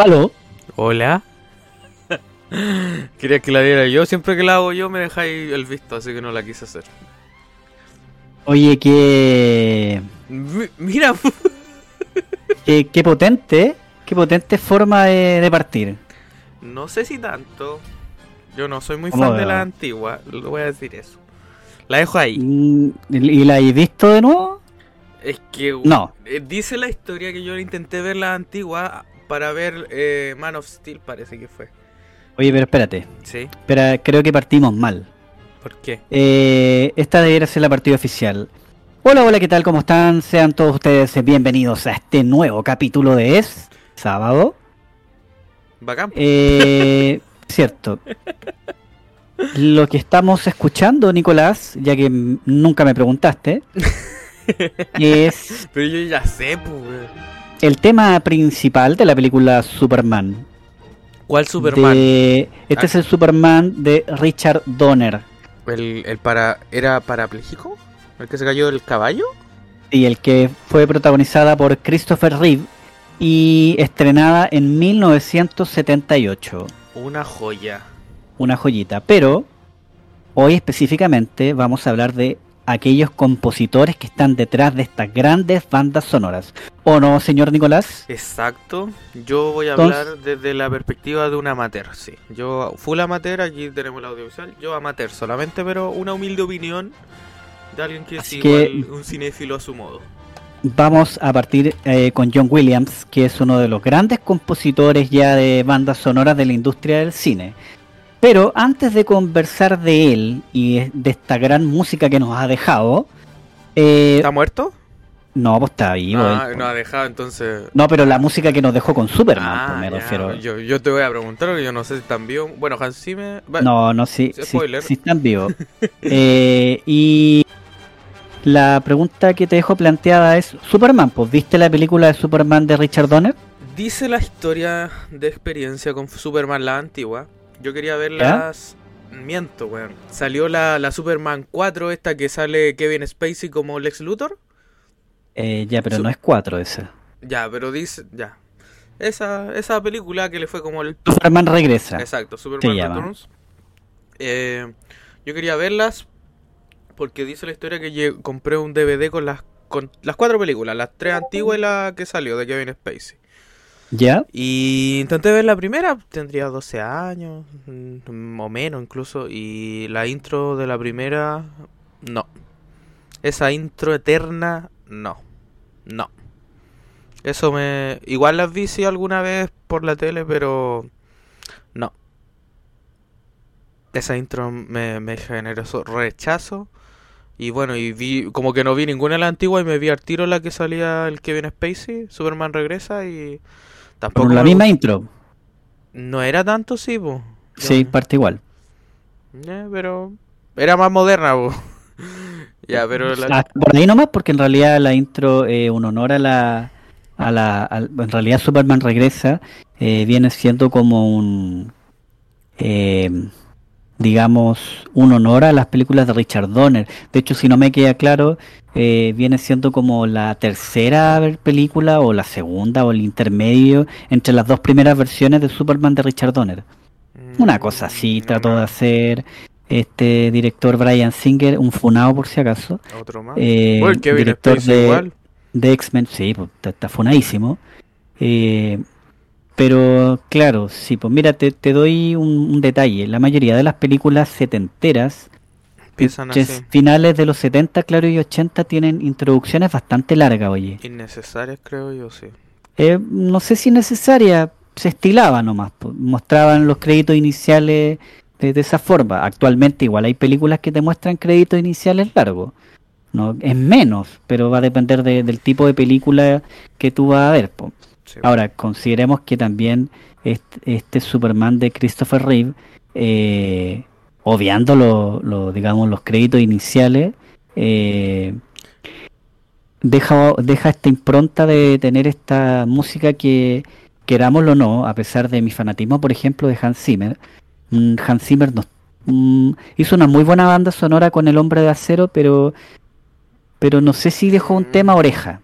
¿Aló? Hola. Quería que la diera yo. Siempre que la hago yo me dejáis el visto, así que no la quise hacer. Oye, qué. Mi- Mira, Qué, qué potente. Qué potente forma de, de partir. no sé si tanto. Yo no soy muy ¿Cómo fan de la antigua, le voy a decir eso. La dejo ahí. ¿Y la has visto de nuevo? Es que No. eh, dice la historia que yo intenté ver la antigua para ver eh, Man of Steel, parece que fue. Oye, pero espérate. Sí, Espera, creo que partimos mal. ¿por qué? Eh, esta debiera ser la partida oficial. Hola, hola, ¿qué tal? ¿Cómo están? Sean todos ustedes bienvenidos a este nuevo capítulo de Es Sábado. Bacán. Eh, cierto. Lo que estamos escuchando, Nicolás, ya que nunca me preguntaste, es Pero yo ya sé, pues. El tema principal de la película Superman. ¿Cuál Superman? De- este Ah. es el Superman de Richard Donner. ¿El, el para ¿Era parapléjico? ¿El que se cayó del caballo? Y el que fue protagonizada por Christopher Reeve y estrenada en 1978. Una joya. Una joyita. Pero hoy específicamente vamos a hablar de aquellos compositores que están detrás de estas grandes bandas sonoras. ¿O no, señor Nicolás? Exacto. Yo voy a Entonces- hablar desde la perspectiva de un amateur, sí. Yo, full amateur, aquí tenemos el audiovisual. Yo amateur solamente, pero una humilde opinión de alguien que es que- igual un cinéfilo a su modo. Vamos a partir eh, con John Williams, que es uno de los grandes compositores ya de bandas sonoras de la industria del cine. Pero antes de conversar de él y de esta gran música que nos ha dejado, eh, ¿Está muerto? no, pues está vivo. Ah, él, no ha dejado, entonces... No, pero la música que nos dejó con Superman, Ah, pues, me refiero. Yo, yo te voy a preguntar, porque yo no sé si están vivos. Bueno, Hans Zimmer... No, no, sí, sí, Spoiler. sí están vivos. Eh, y la pregunta que te dejo planteada es, Superman, pues ¿viste la película de Superman de Richard Donner? Dice la historia de experiencia con Superman la antigua. Yo quería verlas. Miento, weón. Salió la, la Superman 4, esta que sale Kevin Spacey como Lex Luthor. Eh, ya, pero Su- no es cuatro esa. Ya, pero dice. Ya. Esa, esa película que le fue como el. Superman regresa. Exacto, Superman. Returns. Eh, yo quería verlas porque dice la historia que compré un DVD con las, con las cuatro películas: las tres antiguas y la que salió de Kevin Spacey. ¿Ya? Y intenté ver la primera, tendría 12 años, mm, o menos incluso, y la intro de la primera, no. Esa intro eterna, no. No. Eso me... Igual las vi sí alguna vez por la tele, pero... No. Esa intro me, me generó rechazo. Y bueno, y vi como que no vi ninguna de las antiguas y me vi al tiro la que salía el Kevin Spacey, Superman regresa y tampoco Con la misma intro. No era tanto, sí, po. Sí, parte igual. Eh, pero era más moderna, po. ya, pero la... Ah, por ahí nomás, porque en realidad la intro, eh, un honor a la... A la en realidad Superman regresa, eh, viene siendo como un... eh, digamos, un honor a las películas de Richard Donner. De hecho, si no me queda claro, eh, viene siendo como la tercera película o la segunda o el intermedio entre las dos primeras versiones de Superman de Richard Donner. Una cosa así Mm, trató de hacer este director Brian Singer, un funado por si acaso, Otro más. eh, Bueno, director de, de X-Men, sí, pues, está, está funadísimo. Eh, pero claro, sí, pues mira, te, te doy un, un detalle. La mayoría de las películas setenteras, Empiezan así. finales de los 70, claro, y 80, tienen introducciones bastante largas, oye. Innecesarias, creo yo, sí. Eh, no sé si necesaria, se estilaba nomás, po, mostraban los créditos iniciales de, de esa forma. Actualmente igual hay películas que te muestran créditos iniciales largos. No, es menos, pero va a depender de- del tipo de película que tú vas a ver. po. Sí. Ahora, consideremos que también este, este Superman de Christopher Reeve, eh, obviando lo, lo, digamos, los créditos iniciales, eh, deja, deja esta impronta de tener esta música que, querámoslo o no, a pesar de mi fanatismo, por ejemplo, de Hans Zimmer, mm, Hans Zimmer nos, mm, hizo una muy buena banda sonora con El Hombre de Acero, pero, pero no sé si dejó un tema oreja,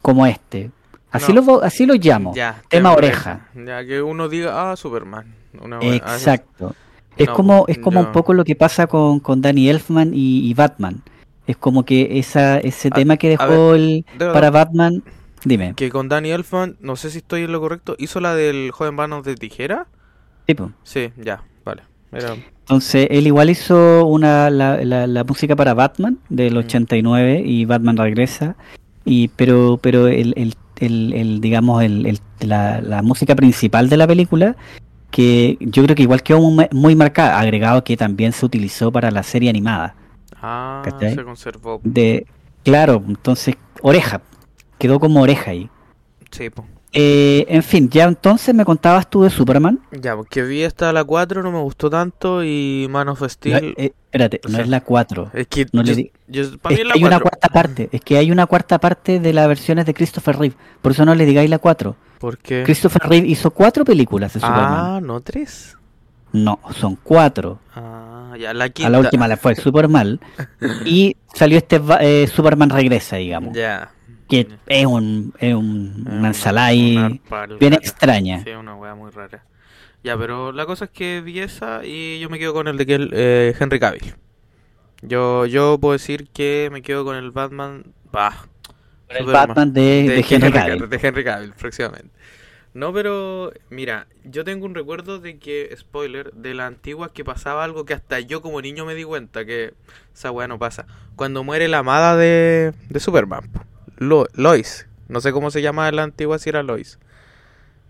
como este. Así, No. lo, así lo llamo. Ya, tema oreja. Ya que uno diga, ah, Superman. Una ah, Exacto. Es No, como, es como yo- un poco lo que pasa con, con Danny Elfman y, y Batman. Es como que esa, ese A- tema que dejó el, de para Batman. Dime. Que con Danny Elfman, no sé si estoy en lo correcto, hizo la del joven manos de tijera. Tipo. Sí, ya, vale. Era... Entonces, él igual hizo una, la, la, la música para Batman del Mm. 89 y Batman regresa. Y, pero pero el, el, el, el, digamos, el, el- la, la música principal de la película, que yo creo que igual quedó muy, muy marcada, agregado que también se utilizó para la serie animada. Ah, ¿Cachai? se conservó. De, claro, entonces, oreja, quedó como oreja ahí. Sí, po. Eh, en fin, ya entonces me contabas tú de Superman. Ya, porque vi hasta la 4, no me gustó tanto y Man of No, Steel... eh, espérate, o no es la 4. es que no le yo, di- yo- para Es mí que es la hay una 4. cuarta parte, es que hay una cuarta parte de las versiones de Christopher Reeve, por eso no le digáis la 4. ¿Por qué? Christopher Reeve hizo cuatro películas de Superman. Ah, no, 3. No, son cuatro. Ah, ya, la quinta. A la última le fue súper mal. Y salió este eh, Superman Regresa, digamos. Ya. Que es, un, es un- una ensalada bien extraña. Sí, una wea muy rara. Ya, pero la cosa es que vi esa y yo me quedo con el de que el, eh, Henry Cavill. Yo, yo puedo decir que me quedo con el Batman. Bah, El. Batman de, de Henry Cavill. de Henry Cavill, próximamente. No, pero mira, yo tengo un recuerdo de que, spoiler, de la antigua que pasaba algo que hasta yo como niño me di cuenta que esa weá no pasa. Cuando muere la amada de, de Superman. Lo- Lois. No sé cómo se llama la antigua si era Lois.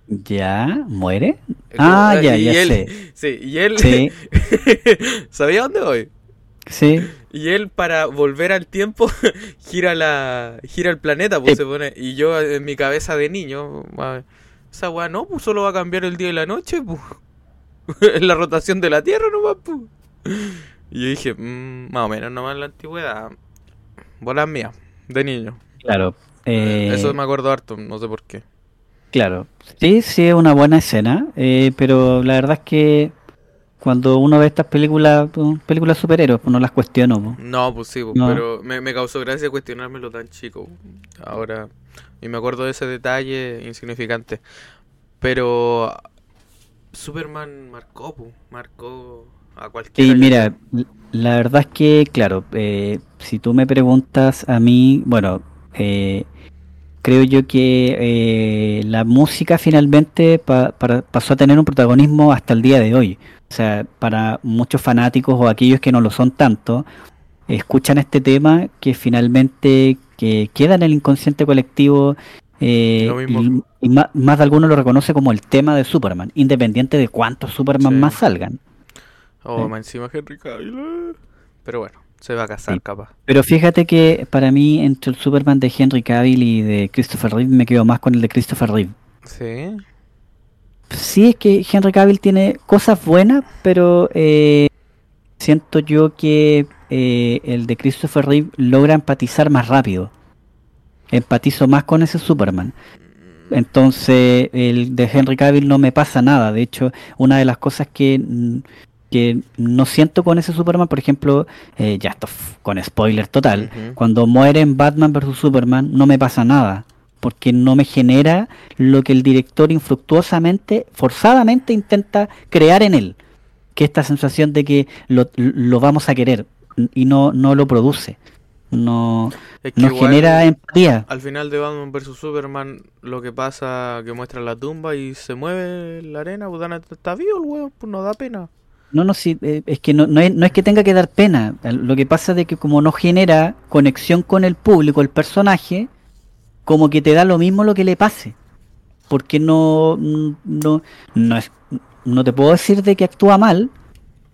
¿Ya? ¿Muere? Eh, Ah, ya, y ya él- sé. Sí, y él... Sí, ¿Sabía dónde voy? sí. Y él para volver al tiempo gira la gira el planeta, pues Sí. se pone y yo en mi cabeza de niño, esa weá no, pues solo va a cambiar el día y la noche, pues. Es la rotación de la Tierra nomás, pues. Y yo dije, mm, más o menos nomás la antigüedad. Bolas mías, de niño. Claro. eh, Eso me acuerdo harto, no sé por qué. Claro, sí, sí es una buena escena, eh, pero la verdad es que cuando uno ve estas películas, pues, películas superhéroes, pues no las cuestiono. pues. No, pues sí, pues, No. pero me, me causó gracia cuestionármelo tan chico. Ahora, y me acuerdo de ese detalle insignificante. Pero Superman marcó, pu, marcó a cualquiera. Y mira, la verdad es que, claro, eh, si tú me preguntas a mí, bueno, eh, creo yo que eh, la música finalmente pa- para- pasó a tener un protagonismo hasta el día de hoy. O sea, para muchos fanáticos o aquellos que no lo son tanto, escuchan este tema que finalmente que queda en el inconsciente colectivo eh, y, y ma- más, de alguno lo reconoce como el tema de Superman, independiente de cuántos Superman Sí. más salgan. Oh, Sí. más encima Henry Cavill. eh. Pero bueno, se va a casar, Sí. capaz. Pero fíjate que para mí entre el Superman de Henry Cavill y de Christopher Reeve me quedo más con el de Christopher Reeve. Sí. Sí es que Henry Cavill tiene cosas buenas, pero eh, siento yo que eh, el de Christopher Reeve logra empatizar más rápido. Empatizo más con ese Superman. Entonces, el de Henry Cavill no me pasa nada. De hecho, una de las cosas que, mm, que no siento con ese Superman, por ejemplo, eh, ya esto con spoiler total, cuando mueren Batman vs Superman, no me pasa nada. Porque no me genera lo que el director infructuosamente, forzadamente intenta crear en él. Que esta sensación de que lo, lo vamos a querer y no, no lo produce. No, Es que no igual, genera empatía. Al final de Batman vs Superman, lo que pasa que muestra la tumba y se mueve la arena, pues dan- está vivo el huevo, pues no da pena. No, no, sí, eh, es que no, no, es, que tenga que dar pena. Lo que pasa es que como no genera conexión con el público, el personaje, como que te da lo mismo lo que le pase. Porque no, no, no es, no te puedo decir de que actúa mal,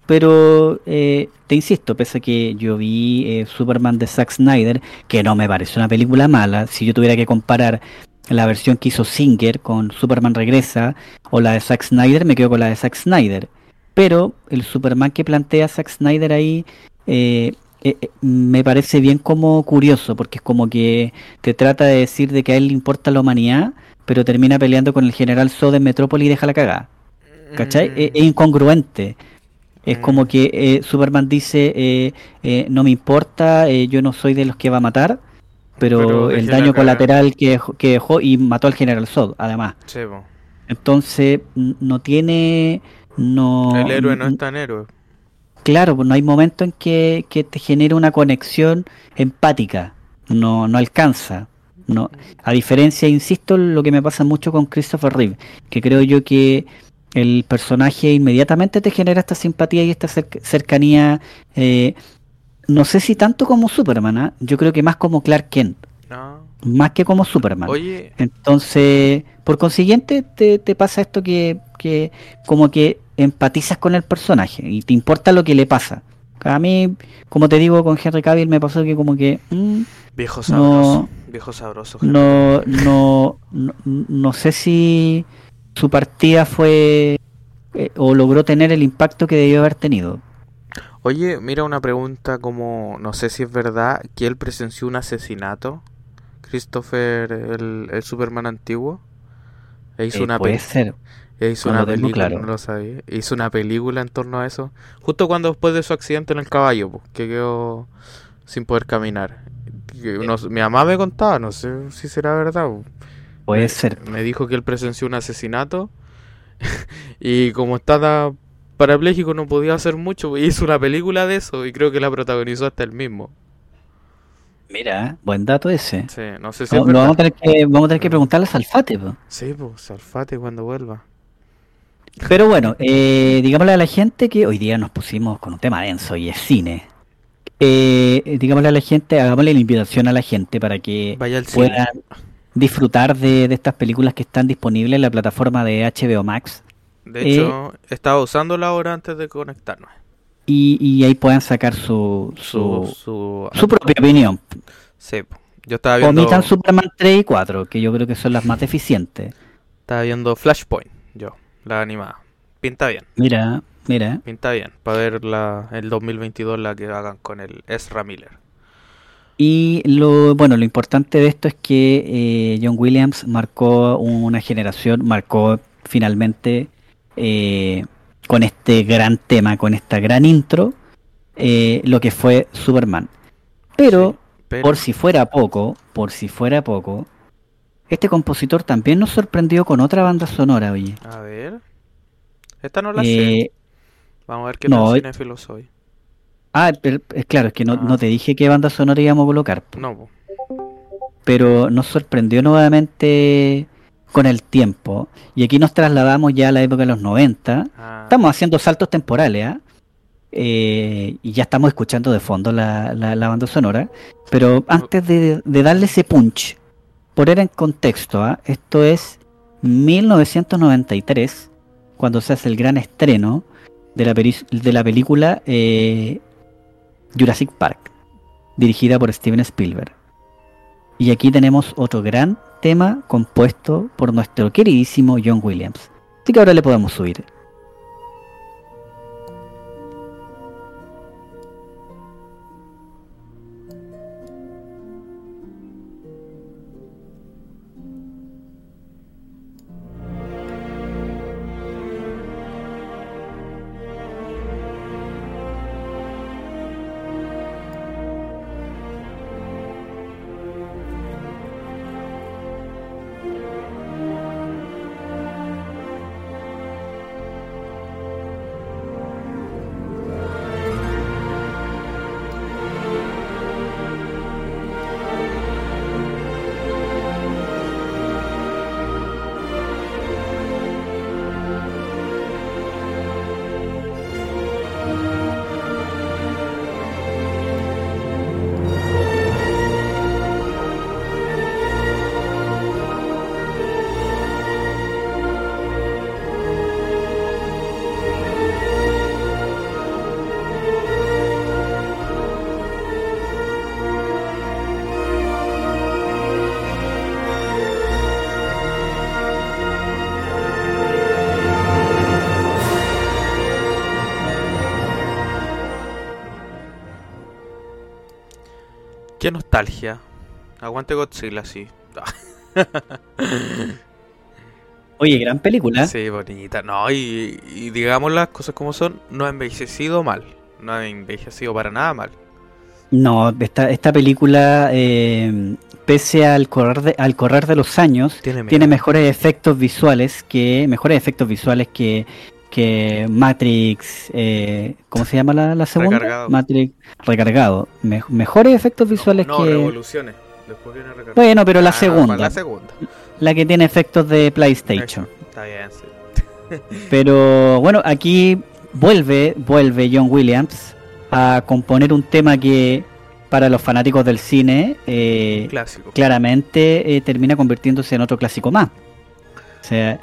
pero eh, te insisto, pese a que yo vi eh, Superman de Zack Snyder, que no me parece una película mala, si yo tuviera que comparar la versión que hizo Singer con Superman Regresa o la de Zack Snyder, me quedo con la de Zack Snyder. Pero el Superman que plantea Zack Snyder ahí eh, eh, eh, me parece bien como curioso, porque es como que te trata de decir de que a él le importa la humanidad, pero termina peleando con el general Zod en Metrópoli y deja la cagada. ¿Cachai? Mm. Es, es incongruente. Es Mm. como que eh, Superman dice, no me importa, yo no soy de los que va a matar, pero, Pero el daño colateral que dejó, que dejó y mató al general Zod, además. Entonces, no tiene. No, El héroe no es tan héroe. Claro, pues no hay momento en que, que te genere una conexión empática. No, no alcanza. No. A diferencia, insisto, lo que me pasa mucho con Christopher Reeve, que creo yo que el personaje inmediatamente te genera esta simpatía y esta cer- cercanía. eh, no sé si tanto como Superman, ¿ah? yo creo que más como Clark Kent, No. más que como Superman. Oye, Entonces, por consiguiente, te, te pasa esto que, que como que empatizas con el personaje y te importa lo que le pasa. A mí, como te digo, con Henry Cavill me pasó que como que mm, viejo sabroso. no, Viejo sabroso. no, no, no, no sé si su partida fue eh, o logró tener el impacto que debió haber tenido. Oye, mira una pregunta como, no sé si es verdad, que él presenció un asesinato. Christopher, el, el Superman antiguo. E hizo Eh, una puede ser. Hizo una película, claro. no lo sabía. Hizo una película en torno a eso. Justo cuando después de su accidente en el caballo, po, que quedó sin poder caminar. No- mi mamá me contaba, no sé si será verdad. po. Puede me, ser. me dijo que él presenció un asesinato y como estaba parapléjico no podía hacer mucho, hizo una película de eso y creo que la protagonizó hasta él mismo. Mira, buen dato ese. Sí, no sé si No, es vamos a tener que, vamos a tener que preguntarle a Salfate. po. Sí, pues, Salfate cuando vuelva. Pero bueno, eh, digámosle a la gente que hoy día nos pusimos con un tema denso y es cine. Eh, digámosle a la gente, hagámosle la invitación a la gente para que Vaya cine. puedan disfrutar de, de estas películas que están disponibles en la plataforma de HBO Max De eh, hecho, estaba usándola ahora antes de conectarnos. y, y ahí puedan sacar su, Su, su, su, su propia opinión. Sí, yo estaba viendo, Omitan Superman 3 y 4, que yo creo que son las más deficientes. estaba viendo Flashpoint, yo, la animada. Pinta bien, Mira, mira. pinta bien. Para ver la, el 2022 la que hagan con el Ezra Miller. Y lo bueno, lo importante de esto es que eh, John Williams marcó una generación, marcó finalmente eh, con este gran tema, con esta gran intro, eh, lo que fue Superman. Pero, Sí, pero- por si fuera poco, por si fuera poco, este compositor también nos sorprendió con otra banda sonora, oye. A ver. Esta no la sé. Eh, Vamos a ver qué no, hoy- cinéfilo soy. ah, pero, es claro, es que no, Ah. no te dije qué banda sonora íbamos a colocar. No, po. pero nos sorprendió nuevamente con el tiempo. Y aquí nos trasladamos ya a la época de los 90. Ah, Estamos haciendo saltos temporales, ¿ah? Eh, y ya estamos escuchando de fondo la, la- la banda sonora. Pero antes de, de darle ese punch, poner en contexto, ¿ah? esto es 1993, cuando se hace el gran estreno de la, de la película eh, Jurassic Park, dirigida por Steven Spielberg. Y aquí tenemos otro gran tema compuesto por nuestro queridísimo John Williams. Así que ahora le podemos subir. Nostalgia. Aguante Godzilla, sí. Oye, gran película. Sí, bonita. No, y, y digamos las cosas como son, no ha envejecido mal. No ha envejecido para nada mal. No, esta, esta película, eh, pese al correr de, al correr de los años, Tiene tiene, mejores efectos visuales que mejores efectos visuales que, que Matrix. eh, ¿Cómo se llama la, la segunda? Recargado. Matrix recargado. Me- mejores efectos visuales no, que. revoluciones. Después viene recargado. Bueno, pero la Ah, segunda, La segunda. la que tiene efectos de PlayStation. Está bien, sí. Pero bueno, aquí vuelve, vuelve John Williams a componer un tema que para los fanáticos del cine eh, Clásico. claramente eh, termina convirtiéndose en otro clásico más. Sea,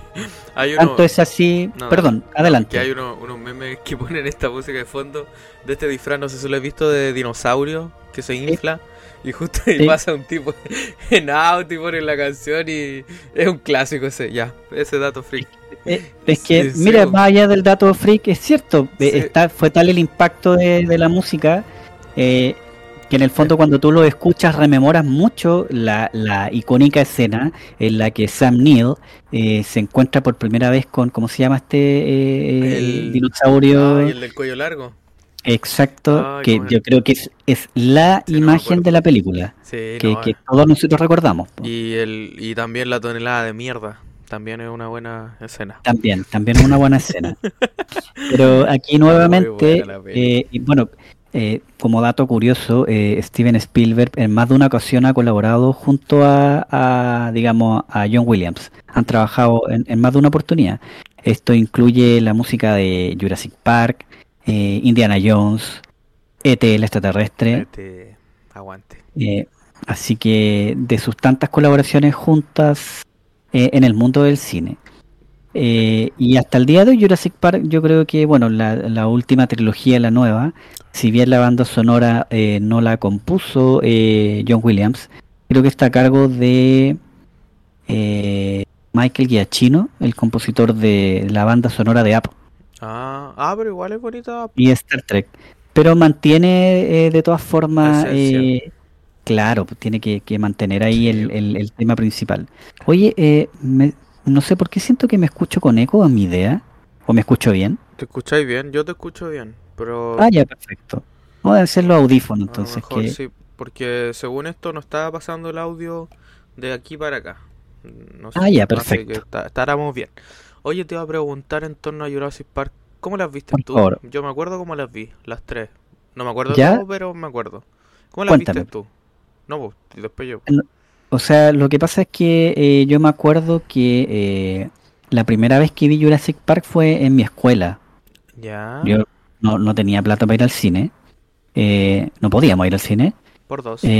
Hay uno, tanto es así. No, perdón, adelante. Que hay uno- unos memes que ponen esta música de fondo de este disfraz, no sé si lo he visto, de dinosaurio que se infla. Y justo ahí Sí. pasa un tipo en auto y pone la canción y es un clásico ese, ya, ese dato freak. Eh, es que, Sí, sí, mira, más allá del dato freak, es cierto, Sí. está, fue tal el impacto de, de la música eh, que en el fondo cuando tú lo escuchas rememoras mucho la, la icónica escena en la que Sam Neill eh, se encuentra por primera vez con, ¿cómo se llama este eh, El- dinosaurio? Ah, el del cuello largo. Exacto, Ay, que yo creo que es, es la Sí, imagen de la película, Sí, que, no, que eh. todos nosotros recordamos. po. y, el, y también la tonelada de mierda. También es una buena escena. También, también una buena escena. Pero aquí nuevamente, eh, y bueno, eh, como dato curioso, eh, Steven Spielberg en más de una ocasión ha colaborado junto a, a, digamos, a John Williams. Han trabajado en, en más de una oportunidad. Esto incluye la música de Jurassic Park, eh, Indiana Jones, E.T. el extraterrestre. Este, aguante. Así que de sus tantas colaboraciones juntas en el mundo del cine. Eh, y hasta el día de hoy Jurassic Park yo creo que, bueno, la, la última trilogía, la nueva, si bien la banda sonora eh, no la compuso eh, John Williams, creo que está a cargo de eh, Michael Giacchino, el compositor de la banda sonora de App Ah, ah, pero igual es bonita. y Star Trek. Pero mantiene eh, de todas formas, eh, claro, pues tiene que, que mantener ahí el, el- el tema principal. Oye, eh, me- no sé por qué siento que me escucho con eco a mi idea, o me escucho bien. ¿Te escucháis bien? Yo te escucho bien, pero Ah, ya, perfecto. Vamos a hacer los audífonos entonces. mejor que... sí, porque según esto no estaba pasando el audio de aquí para acá. No Ah, ya, perfecto. que está- bien. Oye, te iba a preguntar en torno a Jurassic Park, ¿cómo las viste Por tú? favor. Yo me acuerdo cómo las vi, las tres. No me acuerdo ¿Ya? todo, pero me acuerdo. ¿Cómo las Cuéntame. viste tú? No, pues, y después yo. O sea, lo que pasa es que eh, yo me acuerdo que eh, la primera vez que vi Jurassic Park fue en mi escuela. Ya, Yo no, no tenía plata para ir al cine. eh, no podíamos ir al cine. por dos.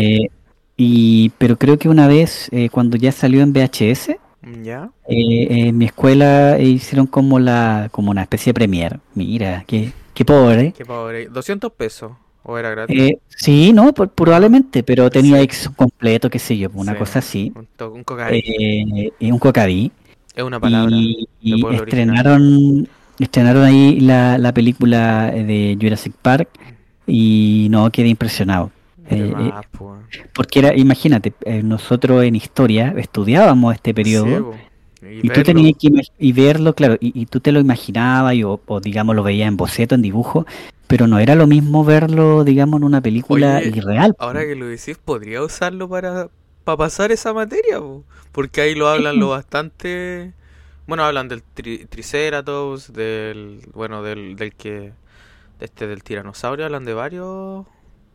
Y, pero creo que una vez, cuando ya salió en VHS, Ya, en mi escuela hicieron como la como una especie de premier. Mira, qué, qué pobre. qué pobre. 200 pesos, o era gratis. Eh, sí, no, por- probablemente, pero tenía Sí. X completo, qué sé yo, una Sí, cosa así. Un, un cocaína. Eh, y un cocaví. es una palabra. Y, y pueblo original. estrenaron, estrenaron ahí la, la película de Jurassic Park y no quedé impresionado. Eh, eh. Porque era, imagínate, eh, nosotros en historia estudiábamos este periodo Sí. Y, y tú tenías que y verlo, claro, y, y tú te lo imaginabas y, o, o, digamos lo veías en boceto, en dibujo, pero no era lo mismo verlo, digamos, en una película Oye, irreal. Ahora que lo decís, podría usarlo para, para pasar esa materia, po? porque ahí lo hablan lo bastante. Bueno, hablan del tri- Triceratops, del. Bueno, del, del que. Este, del tiranosaurio, hablan de varios.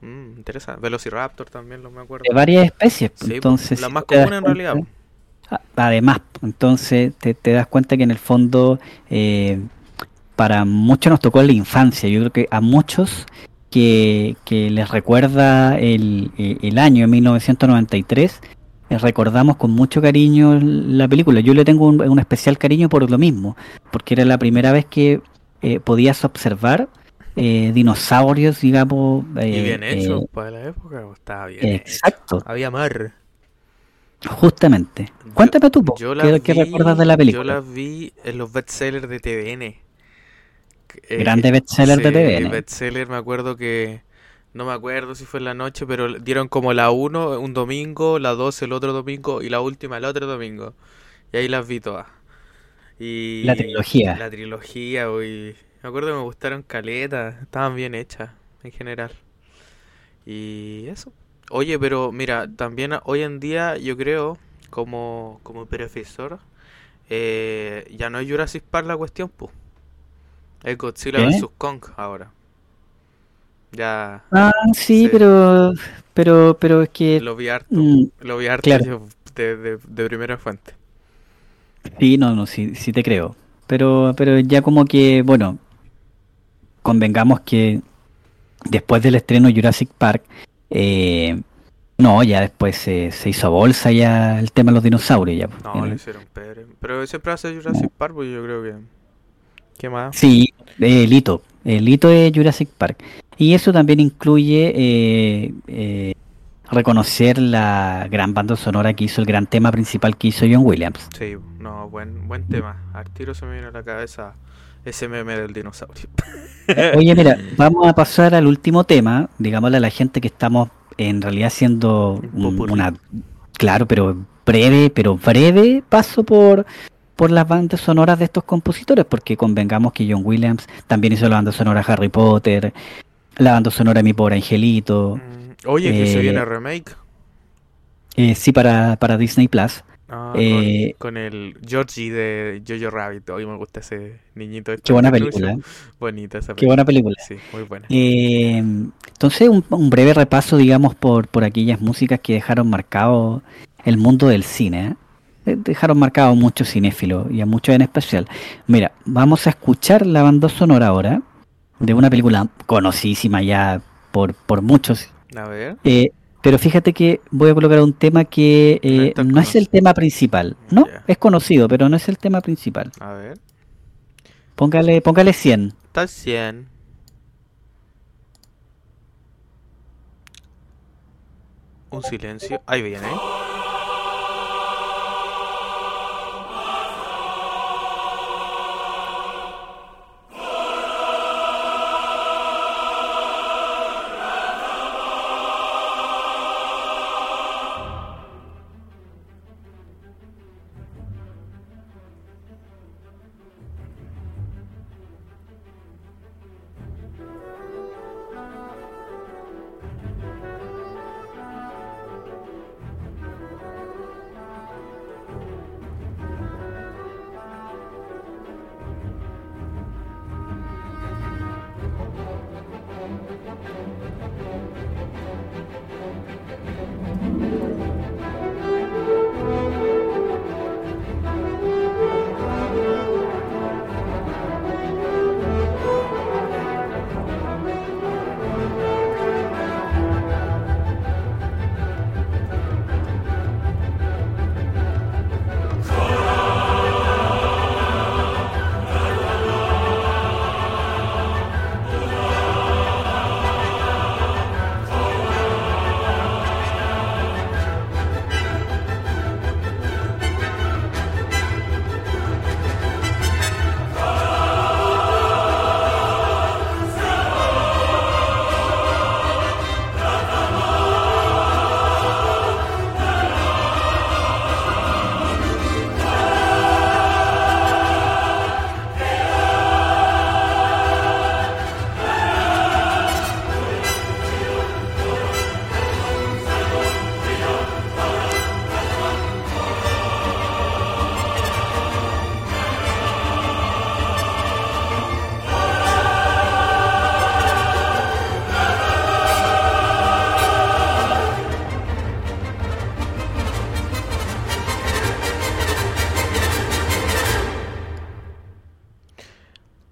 Mm, interesante. Velociraptor también, lo me acuerdo. de varias especies. Sí, entonces, las si más comunes en realidad. Además, entonces te, te das cuenta que en el fondo eh, para muchos nos tocó la infancia. Yo creo que a muchos que, que les recuerda el, eh, el año 1993, eh, recordamos con mucho cariño la película. Yo le tengo un, un especial cariño por lo mismo, porque era la primera vez que eh, podías observar eh, dinosaurios, digamos. Y eh, bien hecho, para la época, po, estaba bien hecho. exacto, Había mar. Justamente. Cuéntame tú, Yo ¿qué, las qué vi- recuerdas de la Yo película? las vi en los bestsellers de TVN. Eh, Grande bestseller de sí, TVN. bestseller, me acuerdo que. No me acuerdo si fue en la noche, pero dieron como la 1 un domingo, la 2 el otro domingo y la última el otro domingo. Y ahí las vi todas. Y La trilogía. La trilogía, uy. Me acuerdo que me gustaron caletas, estaban bien hechas en general. Y eso. Oye, pero mira, también hoy en día yo creo, como, como profesor, eh, ya no es Jurassic Park la cuestión, pues. Es Godzilla vs. Kong ahora. Ya Ah, sí, Sí. pero, pero, pero es que, lo vi harto. mm, Lo vi harto claro. de, de, de primera fuente. sí, no, no, sí, sí te creo. Pero, pero ya como que, bueno, convengamos que después del estreno Jurassic Park, eh, no, ya después se, se hizo bolsa ya el tema de los dinosaurios ya. pues. No, lo hicieron pedre. Pero siempre hace Jurassic Park, pues yo creo que. ¿Qué más? Sí, eh, el hito, el hito de Jurassic Park. Y eso también incluye eh, eh, reconocer la gran banda sonora que hizo, el gran tema principal que hizo John Williams. Sí, no, buen, buen tema. Al tiro se me viene a la cabeza ese meme del dinosaurio. Oye, mira, vamos a pasar al último tema, digámosle a la gente que estamos en realidad haciendo Un una, claro, pero breve, pero breve paso por, por las bandas sonoras de estos compositores, porque convengamos que John Williams también hizo la banda sonora de Harry Potter, la banda sonora de Mi Pobre Angelito, Mm, Oye, que se Eh, viene remake. eh, sí para, para Disney Plus. Ah, eh, con, con el Georgie de Jojo Rabbit. Hoy me gusta ese niñito. este Qué buena película, ¿eh? Bonita esa qué buena película. Sí, muy buena. Eh, entonces, un, un breve repaso, digamos, por, por aquellas músicas que dejaron marcado el mundo del cine. Eh, Dejaron marcado a muchos cinéfilos y a muchos en especial. Mira, vamos a escuchar la banda sonora ahora de una película conocidísima ya por, por muchos. A ver. Pero fíjate que voy a colocar un tema que No eh, no es el tema principal. No, es conocido, pero no es el tema principal. A ver. Póngale, póngale 100. Está 100. Un silencio. Ahí viene.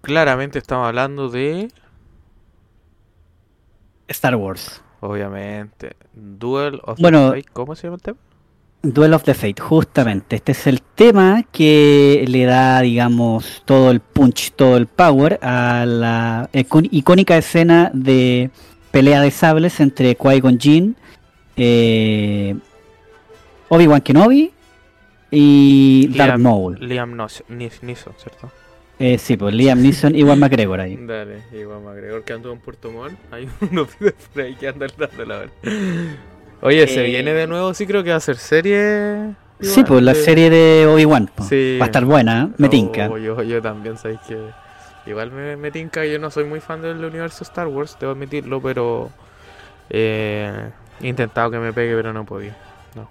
Claramente estamos hablando de. Star Wars. Obviamente. Duel of Bueno. Fate. ¿Cómo se llama el tema? Duel of the Fate, justamente. Este es el tema que le da, digamos, todo el punch, todo el power a la icónica escena de pelea de sables entre Qui-Gon Jinn, eh, Obi-Wan Kenobi y Darth Liam, Maul. Liam Nis- Neeson, ¿cierto? Eh, sí, pues Liam Neeson y Juan McGregor ahí. Dale, igual McGregor que anduvo en Puerto Montt. Hay unos videos por ahí que andan dando la hora. Oye, se Eh, viene de nuevo, sí creo que va a ser serie. Sí, pues la de- serie de Obi-Wan. po. Sí. Va a estar buena, ¿eh? me Oh, tinca. yo, yo también, sabéis que. Igual me, me tinca, yo no soy muy fan del universo Star Wars, debo admitirlo, pero. Eh, he intentado que me pegue, pero no podía. No.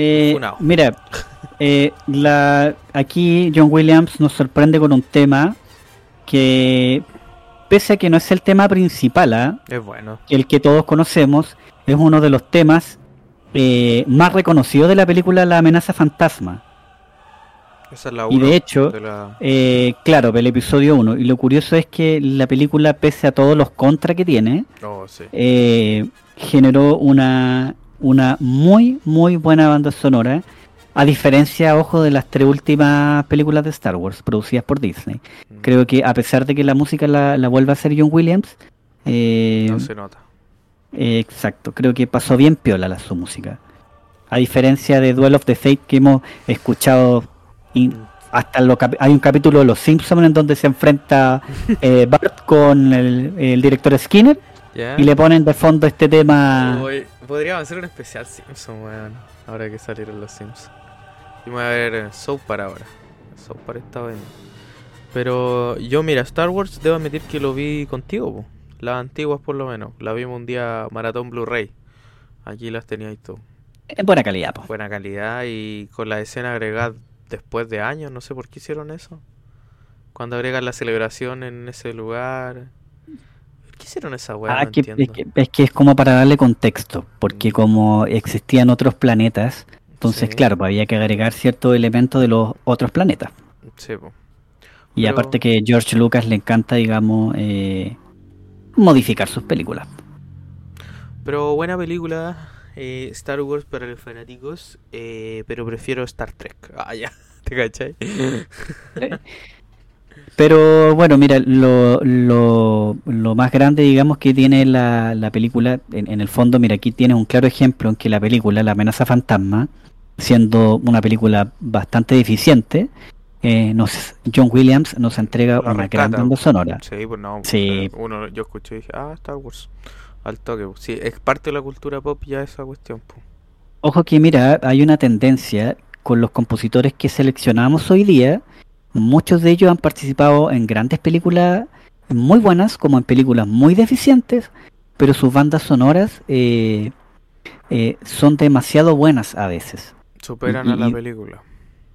Eh, mira, eh, la, aquí John Williams nos sorprende con un tema que, pese a que no es el tema principal, ¿ah? Es bueno. el que todos conocemos, es uno de los temas eh, más reconocidos de la película La amenaza fantasma. Esa es la Y de hecho, de la- claro, el episodio 1. Y lo curioso es que la película, pese a todos los contras que tiene, Oh, sí. generó una, una muy, muy buena banda sonora. A diferencia, ojo, de las tres últimas películas de Star Wars producidas por Disney. Mm, Creo que a pesar de que la música la, la vuelve a hacer John Williams, eh, No se nota. eh, exacto, creo que pasó bien piola la, su música. A diferencia de Duel of the Fate que hemos escuchado y hasta lo hay un capítulo de Los Simpsons en donde se enfrenta eh, Bart con el, el director Skinner Y le ponen de fondo este tema. Uy, podríamos hacer un especial Simpson, weón. Ahora que salieron los Simpsons. Y me voy a ver eh, South para ahora. South para está bueno. Pero yo, mira, Star Wars debo admitir que lo vi contigo, po. Las antiguas por lo menos. La vimos un día maratón Blu-ray. Aquí las teníais tú. En buena calidad, po. Buena calidad y con la escena agregada después de años. No sé por qué hicieron eso. Cuando agregan la celebración en ese lugar. ¿Por qué hicieron esa weá? Ah, no que- entiendo. es, que, es que es como para darle contexto, porque como existían otros planetas, entonces Sí. claro, pues había que agregar ciertos elementos de los otros planetas. Sí, po. Y Pero- aparte que George Lucas le encanta, digamos, eh, modificar sus películas. Pero buena película, eh, Star Wars para los fanáticos, eh, pero prefiero Star Trek. Ah, ya, ¿te cachai? Pero bueno, mira, lo, lo, lo más grande, digamos, que tiene la, la película, en, en el fondo, mira, aquí tienes un claro ejemplo en que la película, La amenaza fantasma, siendo una película bastante deficiente, eh, nos, John Williams nos entrega una rescata. gran banda sonora. Sí, pues no. Sí. sea, Uno, yo escuché y dije, ah, Star Wars. Al toque. pues. Sí, es parte de la cultura pop ya esa cuestión. pues. Ojo que mira, hay una tendencia con los compositores que seleccionamos hoy día, muchos de ellos han participado en grandes películas muy buenas como en películas muy deficientes, pero sus bandas sonoras eh, eh, son demasiado buenas a veces. Superan a la película.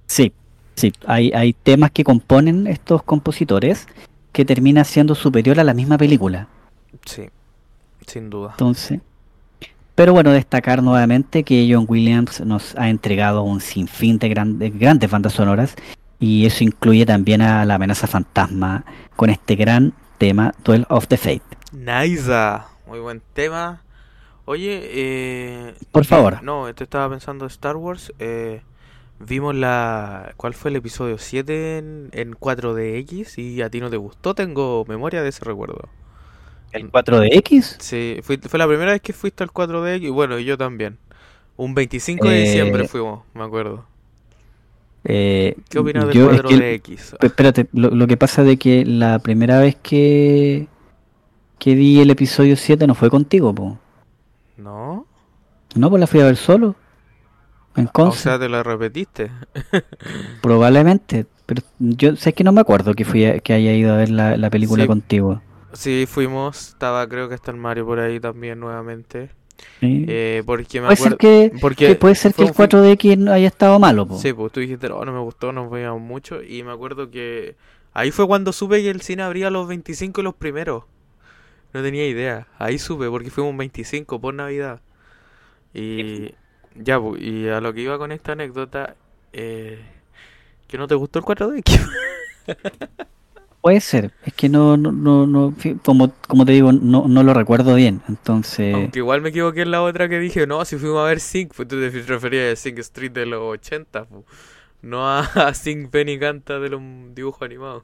Sí, sí, hay, hay temas que componen estos compositores que termina siendo superior a la misma película. Sí, sin duda. Entonces, pero bueno, destacar nuevamente que John Williams nos ha entregado un sinfín de grandes, grandes bandas sonoras y eso incluye también a La amenaza fantasma con este gran tema Duel of the Fate. Nice. Muy buen tema. Oye, eh, Por favor. No, te estaba pensando Star Wars. eh, vimos la. ¿Cuál fue el episodio 7 en, en 4DX? Y a ti no te gustó. Tengo memoria de ese recuerdo. ¿El 4DX? Sí, fui- fue la primera vez que fuiste al 4DX. Y bueno, y yo también. Un 25 de Eh, diciembre fuimos, me acuerdo. Eh, ¿Qué opinas del yo- es que- 4DX? Pe- Espérate, lo, lo que pasa de que la primera vez que, que vi el episodio 7 no fue contigo, po. ¿No? No, pues la fui a ver solo. En O Conce, sea, te la repetiste. probablemente. Pero yo sé que no me acuerdo que fui a- que haya ido a ver la, la película Sí. contigo. Sí, fuimos. Estaba, creo que está el Mario por ahí también nuevamente. ¿Sí? Eh, porque me puede ser acuerdo. que, Porque que puede ser que fue el un fin- 4DX no haya estado malo, po. Sí, pues tú dijiste, oh, no me gustó, nos veíamos mucho. Y me acuerdo que ahí fue cuando supe que el cine abría los 25 y los primeros. No tenía idea. Ahí supe porque fuimos 25 por Navidad. Y ya, pues, y a lo que iba con esta anécdota, eh, que no te gustó el 4DX. Puede ser. Es que no, no, no, no- como, como te digo, no, no lo recuerdo bien. Entonces, Aunque igual me equivoqué en la otra que dije, no, si fuimos a ver Sync, pues tú te referías a Sync Street de los 80, pues. No a, a Sync Penny Canta de los dibujos animados.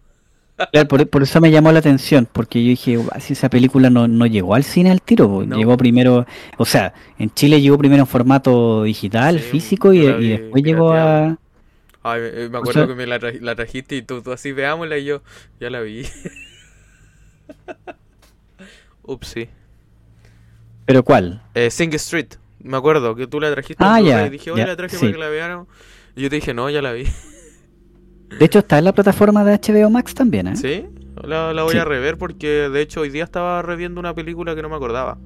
claro, por, por eso me llamó la atención, porque yo dije, "Guau, si esa película no, no llegó al cine al tiro. No. llegó primero, o sea, en Chile llegó primero en formato digital, Sí, físico, y, y después llegó a... Ay, me- me O acuerdo sea- que me la, tra- la trajiste y tú, tú así veámosla y yo ya la vi. Upsi. ¿Pero cuál? Eh, Sing Street, me acuerdo que tú la trajiste Ah, ya, y dije, oye, la traje sí. para que la vean. Y yo te dije, no, ya la vi. De hecho, está en la plataforma de HBO Max también, ¿eh? ¿Sí? La, la voy Sí. a rever porque de hecho hoy día estaba reviendo una película que no me acordaba.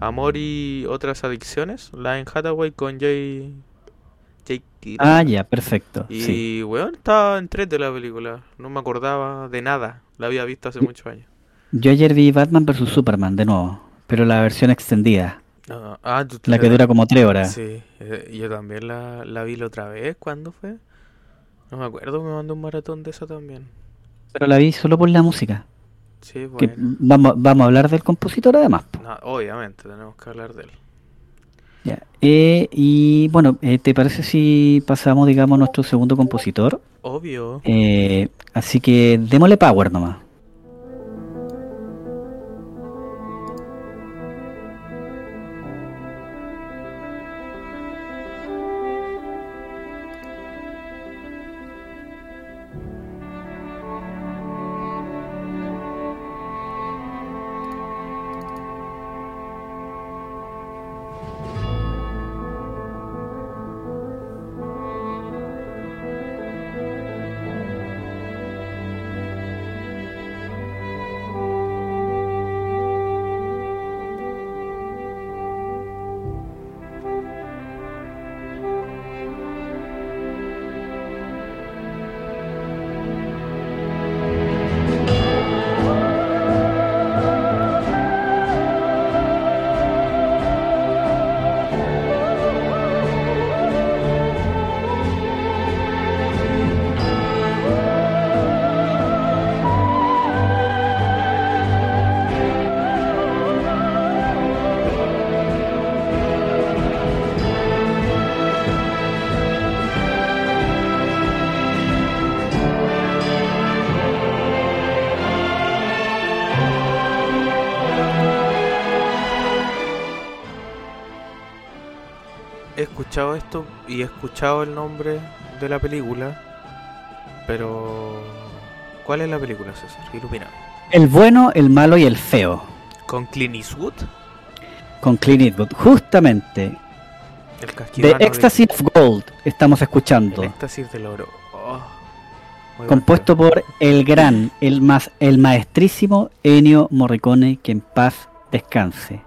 Amor y otras adicciones, la en Hathaway con Jay Ah, ya, perfecto. Y sí. weón, estaba en tres de la película, no me acordaba de nada, la había visto hace muchos años. Yo ayer vi Batman vs Superman de nuevo, pero la versión extendida, Ah, ah, tú la que dura como tres horas. Sí, eh, yo también la, la vi la otra vez, ¿cuándo fue? No me acuerdo, me mandó un maratón de esa también. Pero la vi solo por la música. Sí, Que bueno. vamos, vamos a hablar del compositor además. No, obviamente, tenemos que hablar de él. Ya. Eh, y bueno, eh, ¿te parece si pasamos, digamos, a nuestro segundo compositor? Obvio. Eh, así que démosle power nomás. Y he escuchado el nombre de la película, pero ¿cuál es la película, César? Ilumina. El bueno, el malo y el feo. ¿Con Clint Eastwood? Con Clint Eastwood. Justamente. El de- Ecstasy of Gold estamos escuchando. El éxtasis del oro. Oh, Compuesto por el gran, el más, el maestrísimo Ennio Morricone, que en paz descanse.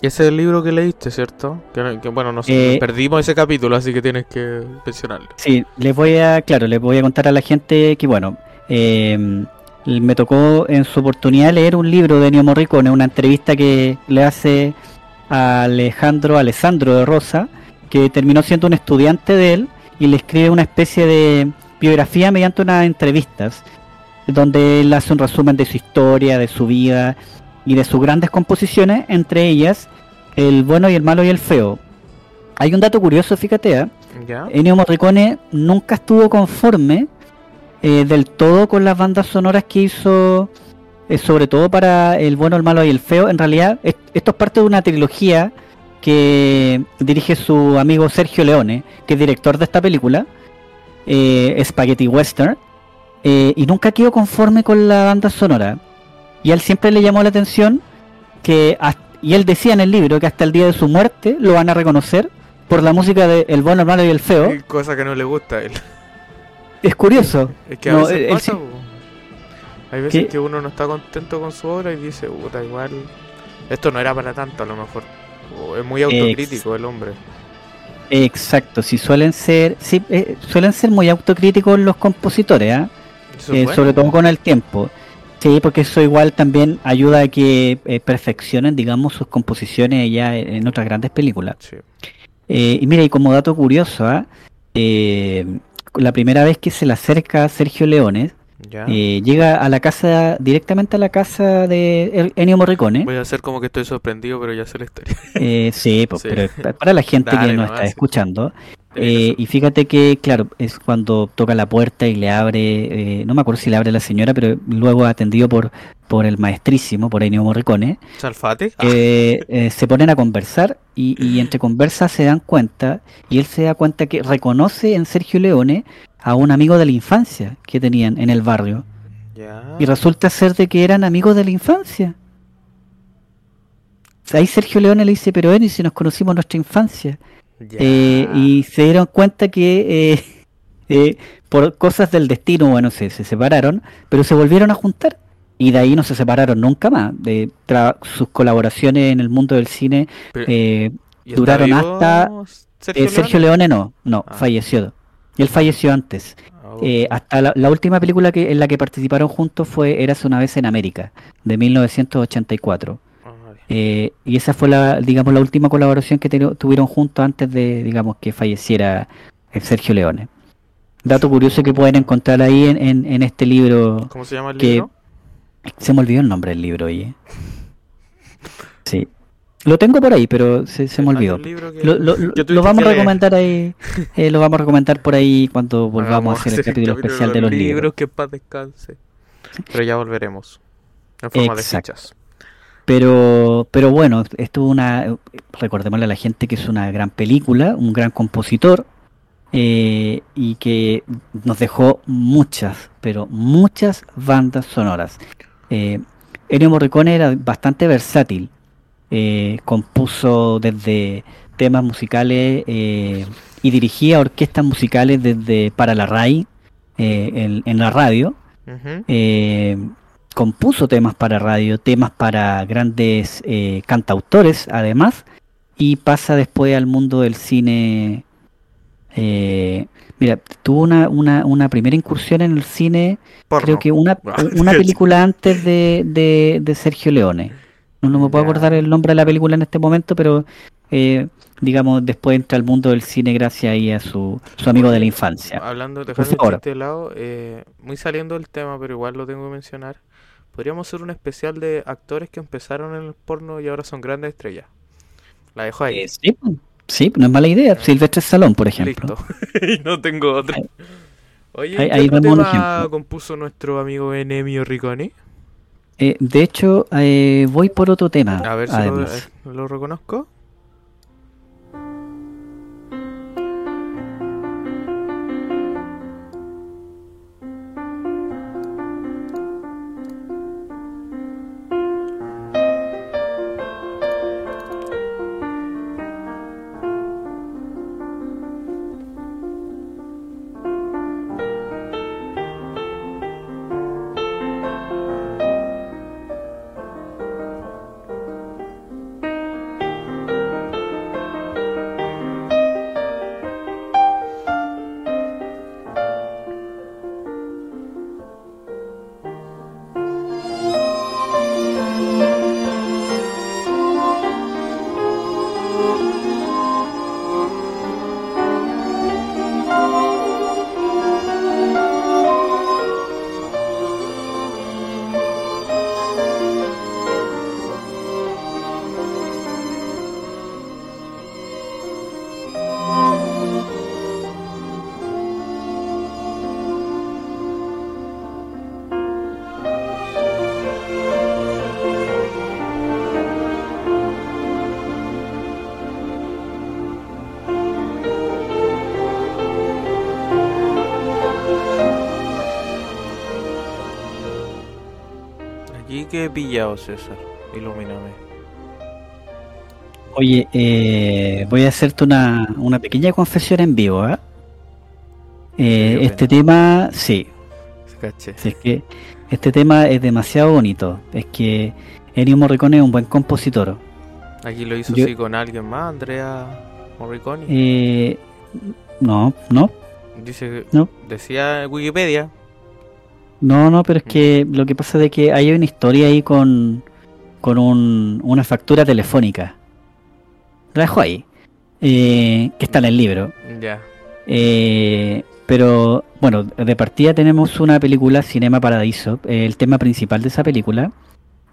Ese es el libro que leíste, ¿cierto? Que, que, bueno, no sé, Eh, perdimos ese capítulo, así que tienes que mencionarlo. Sí, les voy a, claro, les voy a contar a la gente que, bueno, eh, me tocó en su oportunidad leer un libro de Ennio Morricone, una entrevista que le hace a Alejandro Alessandro de Rosa, que terminó siendo un estudiante de él y le escribe una especie de biografía mediante unas entrevistas, donde él hace un resumen de su historia, de su vida y de sus grandes composiciones, entre ellas El bueno y el malo y el feo. Hay un dato curioso, fíjate, ¿eh? ¿Ya? Ennio Morricone nunca estuvo conforme eh, del todo con las bandas sonoras que hizo, eh, sobre todo para El bueno, el malo y el feo. En realidad, es- esto es parte de una trilogía que dirige su amigo Sergio Leone, que es director de esta película, eh, Spaghetti Western, eh, y nunca quedó conforme con la banda sonora. Y a él siempre le llamó la atención que, hasta- y él decía en el libro que hasta el día de su muerte lo van a reconocer por la música de El bueno, el malo y el feo. Cosa que no le gusta a él. Es curioso. Es que a No, veces él- pasa. Hay veces ¿Qué? que uno no está contento con su obra y dice, puta, igual, esto no era para tanto a lo mejor. O es muy autocrítico el hombre. Exacto, sí suelen ser, sí, eh, suelen ser muy autocríticos los compositores, ¿ah? Eh, bueno, sobre todo con el tiempo. Sí, porque eso igual también ayuda a que eh, perfeccionen, digamos, sus composiciones ya en otras grandes películas. Sí. Eh, y mira, y como dato curioso, ¿ah? Eh, la primera vez que se le acerca a Sergio Leones, Ya. eh, llega a la casa, directamente a la casa de Ennio Morricone. Voy a hacer como que estoy sorprendido, pero ya sé la historia. Eh, sí, pues, Sí. pero pa- para la gente Dale que nos está sí. escuchando. Eh, y fíjate que, claro, es cuando toca la puerta y le abre, eh, no me acuerdo si le abre la señora, pero luego atendido por, por el maestrísimo, por Ennio Morricone, ¿Salfate? Ah, eh, eh, se ponen a conversar y, y entre conversas se dan cuenta, y él se da cuenta que reconoce en Sergio Leone a un amigo de la infancia que tenían en el barrio. Y resulta ser de que eran amigos de la infancia. Ahí Sergio Leone le dice, pero Ennio, si nos conocimos en nuestra infancia. Eh, y se dieron cuenta que eh, eh, por cosas del destino, bueno, se, se separaron, pero se volvieron a juntar. y de ahí no se separaron nunca más. De sus colaboraciones en el mundo del cine duraron hasta... Sergio, Sergio Leone? no, no, ah. falleció. Él falleció antes. Ah, eh, hasta la, última película que, en la que participaron juntos fue Eras una vez en América, de 1984. Ah, eh, y esa fue la, digamos, la última colaboración que tuvieron juntos antes de, digamos, que falleciera Sergio Leone. Dato curioso que pueden encontrar ahí en, este libro. ¿Cómo se llama el libro? Se me olvidó el nombre del libro, oye. Sí. Lo tengo por ahí, pero se, me olvidó. Lo, vamos a recomendar ahí, eh, lo vamos a recomendar por ahí cuando volvamos a hacer el capítulo, especial de los libros. que paz descanse. Pero ya volveremos. En forma de fichas. Pero, pero bueno, esto es una, recordémosle a la gente que es una gran película, un gran compositor, eh, y que nos dejó muchas, pero muchas bandas sonoras. Eh, Ennio Morricone era bastante versátil. Eh, compuso desde temas musicales eh, y dirigía orquestas musicales desde para la RAI en, la radio. compuso temas para radio, temas para grandes cantautores además, y pasa después al mundo del cine Mira, tuvo una, una, una primera incursión en el cine, creo que una, una película antes de, de, Sergio Leone. No, me puedo acordar el nombre de la película en este momento, pero eh, digamos, después entra al mundo del cine gracias ahí a su, su amigo de la infancia. Hablando, dejando este lado, eh, muy saliendo del tema, pero igual lo tengo que mencionar. Podríamos hacer un especial de actores que empezaron en el porno y ahora son grandes estrellas. La dejo ahí. Eh, sí, Sí, no es mala idea. Silvestre Salón, por ejemplo. y no tengo otro. Oye, ¿qué tema compuso nuestro amigo Enemio Ricconi? Eh, de hecho, eh, voy por otro tema. A ver si lo, eh, lo reconozco. Pillado, César? Ilumíname. Oye, eh, voy a hacerte una, una pequeña confesión en vivo, ¿eh? eh este tema, sí. es que este tema es demasiado bonito. Es que Ennio Morricone es un buen compositor. ¿Aquí lo hizo así con alguien más, Andrea Morricone? Eh, no, no. Dice, no. decía Wikipedia no, no, pero es que lo que pasa es que hay una historia ahí con, con un, una factura telefónica. La dejo ahí. Eh, que está en el libro. Ya. Eh, pero bueno, de partida tenemos una película, Cinema Paradiso, el tema principal de esa película,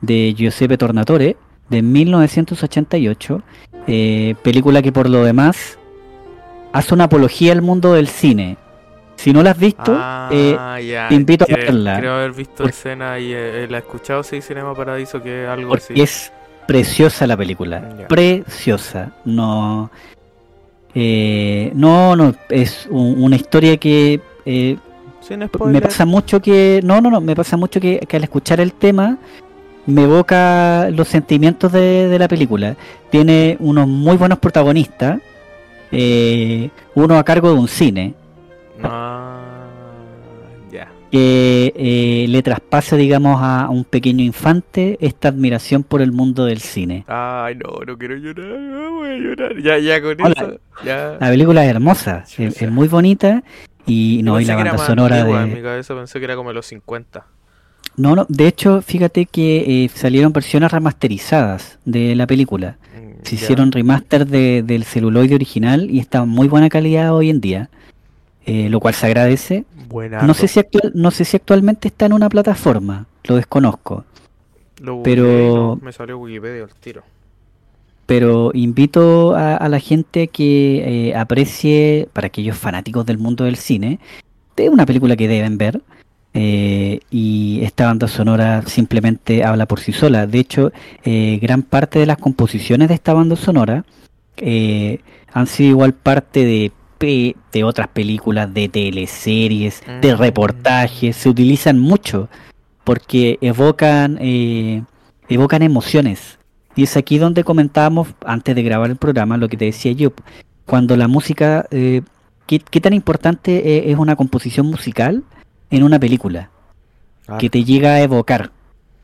de Giuseppe Tornatore, de 1988, eh, película que por lo demás hace una apología al mundo del cine, si no la has visto, ah, eh, te invito a verla. Creo haber visto escena y eh, la he escuchado, sí, Cinema Paradiso, que es algo así. Es preciosa la película, preciosa. No, eh, no, no, es una historia que me pasa mucho que, no, no, no, me pasa mucho que, al escuchar el tema me evoca los sentimientos de, de la película. Tiene unos muy buenos protagonistas, uno a cargo de un cine Ah, ya. que eh, le traspasa, digamos, a un pequeño infante esta admiración por el mundo del cine. Ay, no, no quiero llorar, no voy a llorar. Ya, ya con Hola. eso. Ya. La película es hermosa, es, muy bonita y no, y la banda sonora antigua, En mi de... cabeza pensé que era como de los 50. No, no, de hecho, fíjate que eh, salieron versiones remasterizadas de la película. Mm, Se hicieron remaster de- del celuloide original y está en muy buena calidad hoy en día, eh, lo cual se agradece. Buena. No sé si actual, no sé si actualmente está en una plataforma, lo desconozco, Lo pero- no, me salió Wikipedia al tiro. pero invito a, a la gente que eh, aprecie, para aquellos fanáticos del mundo del cine, es una película que deben ver. eh, y esta banda sonora simplemente habla por sí sola. De hecho, eh, gran parte de las composiciones de esta banda sonora eh, han sido igual parte de, pe- de otras películas, de teleseries, de Mm. reportajes. Se utilizan mucho porque evocan, eh, evocan emociones. Y es aquí donde comentábamos antes de grabar el programa lo que te decía yo. Cuando la música, eh, ¿qué, qué tan importante eh, es una composición musical en una película? Ah, Que te llega a evocar,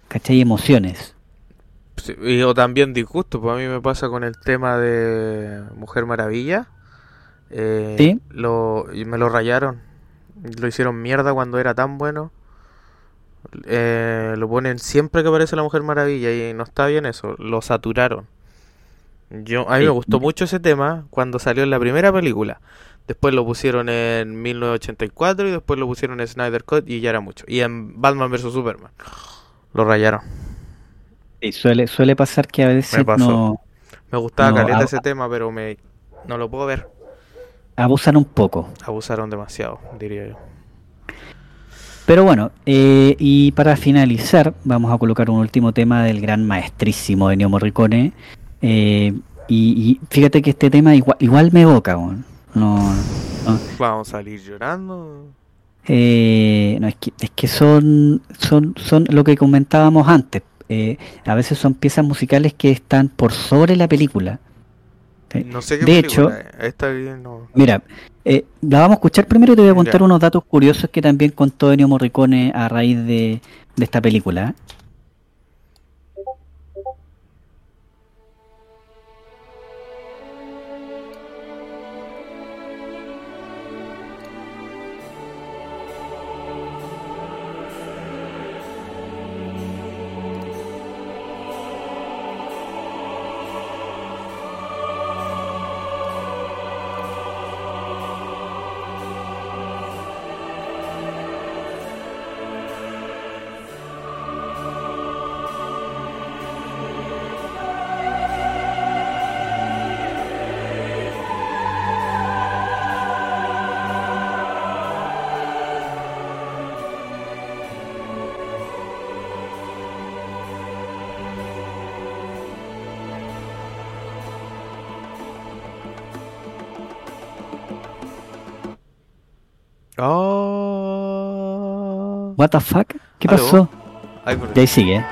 ¿cachai? Emociones. sí, y- o también disgusto, pues a mí me pasa con el tema de Mujer Maravilla. Eh, Sí. lo, y me lo rayaron. Lo hicieron mierda cuando era tan bueno. Eh, lo ponen siempre que aparece la Mujer Maravilla y no está bien eso. Lo saturaron. Yo, a mí Sí. me gustó mucho ese tema cuando salió en la primera película. Después lo pusieron en 1984 y después lo pusieron en Snyder Cut y ya era mucho. Y en Batman vs Superman. Lo rayaron. Y suele, suele pasar que a veces pasó. no Me gustaba No, caleta a- ese tema, pero me no lo puedo ver. Abusan un poco. Abusaron demasiado, diría yo. Pero bueno, eh, y para finalizar, vamos a colocar un último tema del gran maestrísimo Ennio Morricone. eh, y, y fíjate que este tema igual, igual me evoca, no, Vamos a salir llorando. eh, no, es que, es que son, son, son lo que comentábamos antes. eh, a veces son piezas musicales que están por sobre la película. ¿Sí? No sé qué De. Esta bien no. Mira, eh, la vamos a escuchar primero y te voy a contar Ya. unos datos curiosos que también contó Ennio Morricone a raíz de, de esta película. What the fuck? ¿Qué ¿Aló? pasó? Ay, perdón. Y ahí sigue. ¿eh?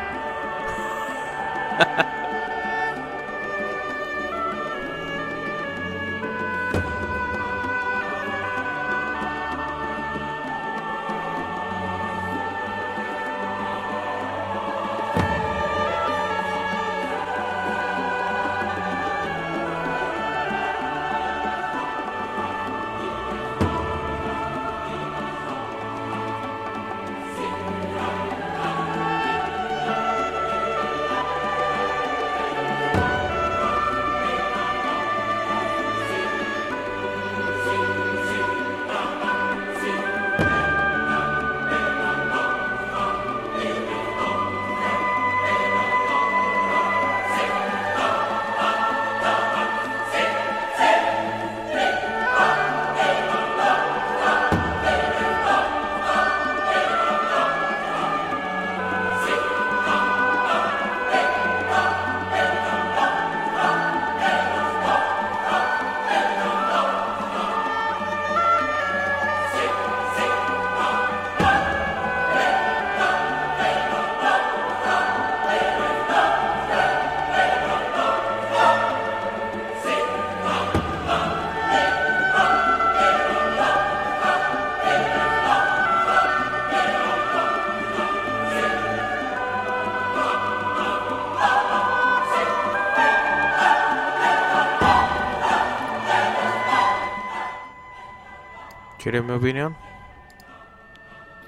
¿Quieres mi opinión?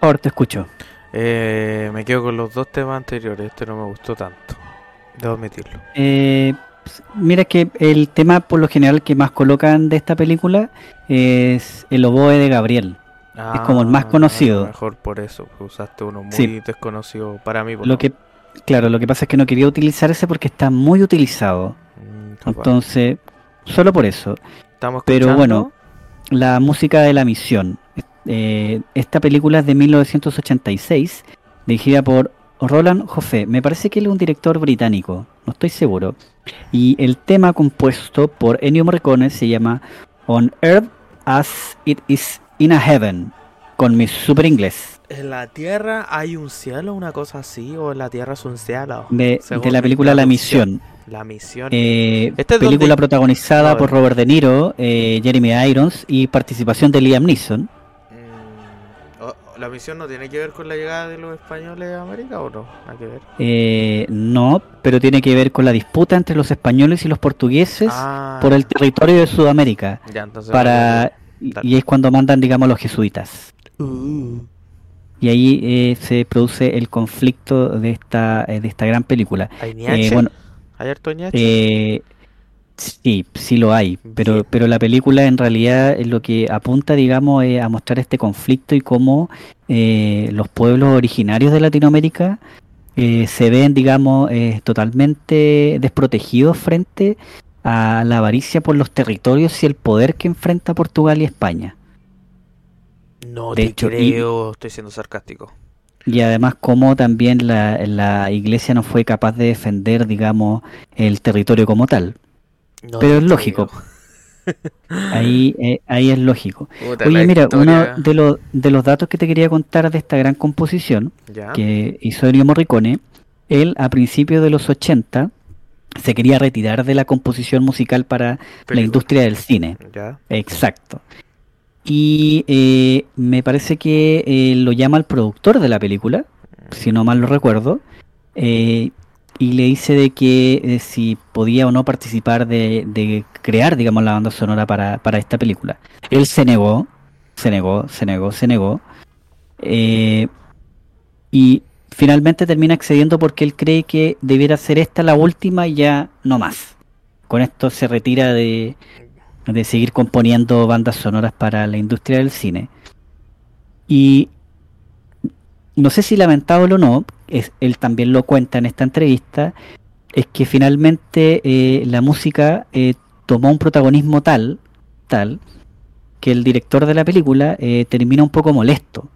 Ahora te escucho. Eh, me quedo con los dos temas anteriores. Este no me gustó tanto. Debo admitirlo. Eh, mira que el tema por lo general que más colocan de esta película es el oboe de Gabriel. es como el más Ah, conocido. Mejor por eso. Usaste uno muy Sí. desconocido para mí. por Lo que, claro, lo que pasa es que no quería utilizar ese porque está muy utilizado. Mm. Entonces, solo por eso. Estamos pero bueno. La música de la misión. Eh, esta película es de 1986, dirigida por Roland Joffé. Me parece que él es un director británico, no estoy seguro. Y el tema compuesto por Ennio Morricone se llama On Earth as It Is in a Heaven, con mi super inglés. ¿En la Tierra hay un cielo, una cosa así? ¿O en la Tierra es un cielo? De, la película La. Misión. La misión. Eh, Este es película donde- protagonizada por Robert De Niro, eh, Jeremy Irons y participación de Liam Neeson. Mm, ¿La misión no tiene que ver con la llegada de los españoles a América o no? Nada que ver. Eh, no, pero tiene que ver con la disputa entre los españoles y los portugueses Ah, por el territorio de Sudamérica. ya, Para y es cuando mandan, digamos, los jesuitas. Uh, Y ahí eh, se produce el conflicto de esta eh, de esta gran película. Bueno, ¿Hay harto eh, sí, sí lo hay, pero Bien. pero la película en realidad es lo que apunta, digamos, eh, a mostrar este conflicto y cómo eh, los pueblos originarios de Latinoamérica eh, se ven, digamos, totalmente desprotegidos frente a la avaricia por los territorios y el poder que enfrenta Portugal y España. no de te hecho, y- creo, estoy siendo sarcástico. Y además cómo también la, la iglesia no fue capaz de defender, digamos, el territorio como tal. No Pero es lógico. Ahí, eh, ahí es lógico. Puta, Oye, mira, uno de los, de los datos que te quería contar de esta gran composición Ya. que hizo Ennio Morricone, él a principios de los 80 se quería retirar de la composición musical para la industria del cine. Ya. Exacto. Y eh, me parece que eh, lo llama el productor de la película, si no mal lo recuerdo, eh, y le dice de que eh, si podía o no participar de, de crear, digamos, la banda sonora para, para esta película. Él se negó, se negó, se negó, se negó, y finalmente termina accediendo porque él cree que debiera ser esta la última y ya no más. Con esto se retira de, de seguir componiendo bandas sonoras para la industria del cine. Y no sé si lamentable o no, es, él también lo cuenta en esta entrevista, es que finalmente eh, la música eh, tomó un protagonismo tal, tal, que el director de la película eh, termina un poco molesto,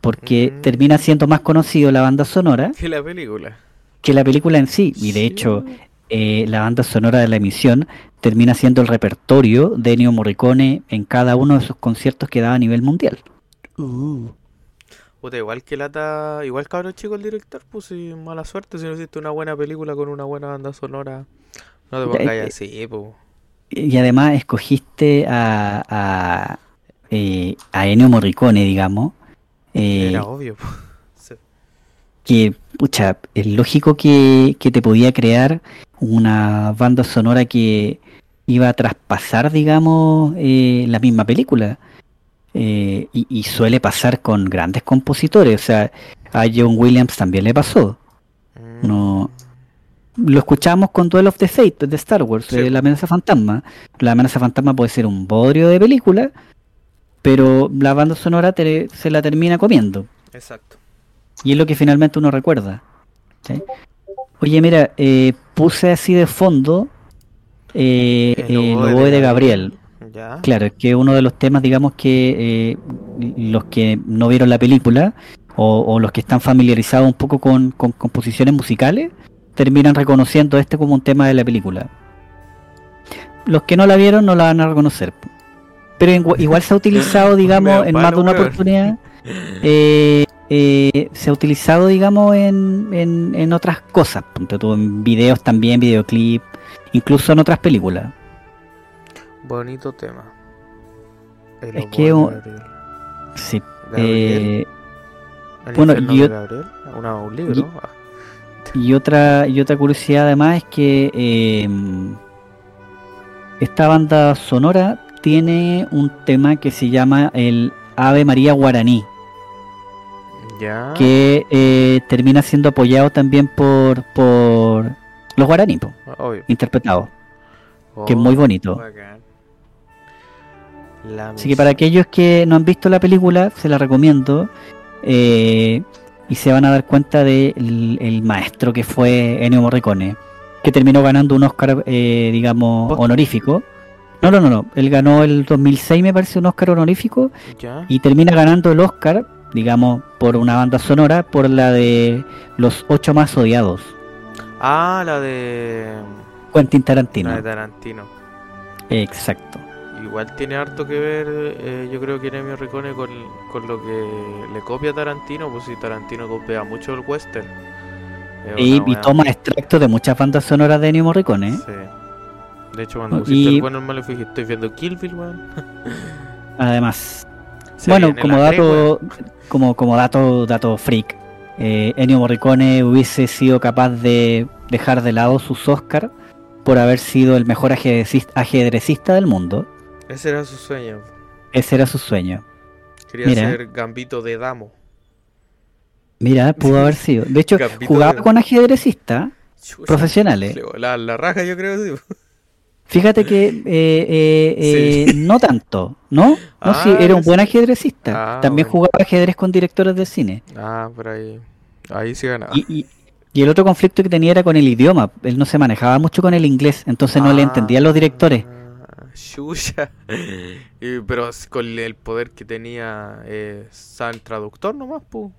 porque Mm. termina siendo más conocido la banda sonora ¿Qué la película? que la película en sí. Y de Sí. hecho, eh, la banda sonora de la emisión termina siendo el repertorio de Ennio Morricone en cada uno de sus conciertos que daba a nivel mundial. Puta, igual que lata, igual cabrón chico el director, pues si mala suerte si no hiciste una buena película con una buena banda sonora. No te pongas eh, así, pues. Y además escogiste a, a, eh, a Ennio Morricone, digamos, eh, Era obvio. Sí. que, pucha, es lógico que, que te podía crear una banda sonora que iba a traspasar, digamos, eh, la misma película. Eh, y, y suele pasar con grandes compositores, o sea, a John Williams también le pasó. Mm. No. Lo escuchamos con Duel of the Fate de Star Wars, Sí. eh, La amenaza fantasma. La amenaza fantasma puede ser un bodrio de película, pero la banda sonora te- se la termina comiendo. Exacto. Y es lo que finalmente uno recuerda. ¿sí? Oye, mira, eh, puse así de fondo eh, El el oboe de Gabriel. Ya. Claro, es que uno de los temas, digamos que eh, los que no vieron la película o, o los que están familiarizados un poco con, con composiciones musicales, terminan reconociendo este como un tema de la película. Los que no la vieron no la van a reconocer. Pero igual, igual se ha utilizado, digamos, en más de una oportunidad. eh, eh, se ha utilizado, digamos, en, en, en otras cosas. En videos también, videoclip, incluso en otras películas. Bonito tema. El Es que un-. Sí. Eh, ¿El bueno, yo- Gabriel? Una- un libro. y- Ah, Y otra, y otra curiosidad además es que eh, esta banda sonora tiene un tema que se llama el Ave María Guaraní, Ya. que eh, termina siendo apoyado también por, por los guaraní, interpretados, que es Oh, muy bonito. Así que para aquellos que no han visto la película, se la recomiendo. eh, y se van a dar cuenta del el maestro que fue Ennio Morricone, que terminó ganando un Oscar, eh, digamos, honorífico. No, no, no, no. Él ganó el 2006, me parece, un Oscar honorífico. Ya. Y termina ganando el Oscar, digamos, por una banda sonora, por la de Los Ocho Más Odiados. Ah, la de. Quentin Tarantino. La de Tarantino. Exacto. Igual tiene harto que ver, eh, yo creo que Ennio Ricone con, con lo que le copia a Tarantino, pues si Tarantino copia mucho el western. Es Y, toma extractos de muchas bandas sonoras de Ennio Morricone. ¿eh? Sí. De hecho, cuando Y- pusiste el bueno, el malo, estoy viendo Kill Bill, weón. Además. Se bueno, como la dato, como, como dato, dato freak, eh, Ennio Morricone hubiese sido capaz de dejar de lado sus Oscar por haber sido el mejor ajedrecista, ajedrecista del mundo. Ese era su sueño. Ese era su sueño. Quería Mira. ser Gambito de Damo. Mira, pudo haber sido. De hecho, Gambito jugaba de- con ajedrecistas profesionales. le volaba la raja, yo creo. sí. Fíjate que eh, eh, eh, no tanto, ¿no? No, Ah, sí, era un buen ajedrecista. Ah, También bueno. jugaba ajedrez con directores de cine. Ah, por ahí. Ahí sí ganaba. Y, y- y el otro conflicto que tenía era con el idioma. Él no se manejaba mucho con el inglés, entonces no le entendían los directores. Ah, Chucha. Y- pero con el poder que tenía eh, San Traductor nomás, pu.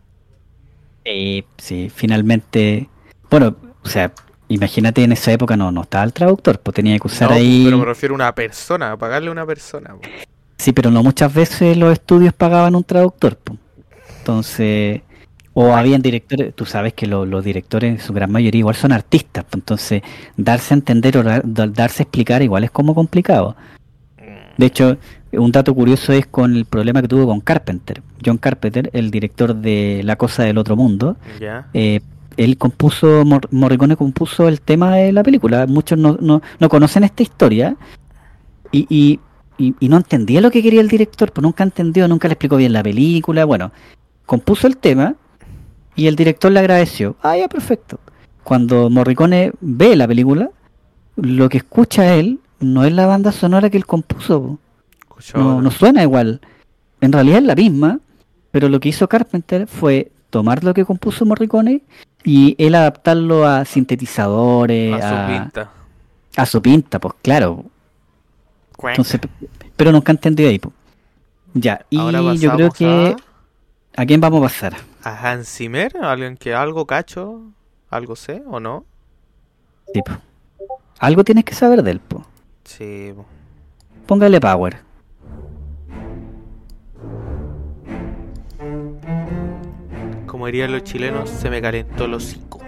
Eh, sí, finalmente. Bueno, o sea, imagínate en esa época no, no estaba el traductor, pues tenía que usar No, ahí. Pero me refiero a una persona, a pagarle a una persona. pu. Sí, pero no muchas veces los estudios pagaban un traductor. po. Entonces, o habían directores, tú sabes que lo- los directores en su gran mayoría igual son artistas, po. entonces darse a entender o dar- da- darse a explicar igual es como complicado. De hecho, un dato curioso es con el problema que tuvo con Carpenter. John Carpenter, el director de La Cosa del Otro Mundo, Ya. eh, él compuso, Mor- Morricone compuso el tema de la película. Muchos no, no, no conocen esta historia y, y, y- y no entendía lo que quería el director, pues nunca entendió, nunca le explicó bien la película. Bueno, compuso el tema y el director le agradeció. Ah, ya, perfecto. Cuando Morricone ve la película, lo que escucha él no es la banda sonora que él compuso. No, no suena igual. En realidad es la misma, pero lo que hizo Carpenter fue tomar lo que compuso Morricone y él adaptarlo a sintetizadores, a su pinta. a su pinta, pues claro. Entonces, pero nunca entendió ahí. po. Ya, y Ahora yo creo que... ¿A quién vamos a pasar? a, Hans Zimmer, alguien que algo cacho, algo sé o no. Sí, po. Algo tienes que saber de él, po. Sí. po. Póngale power. Como dirían los chilenos, se me calentó el hocico.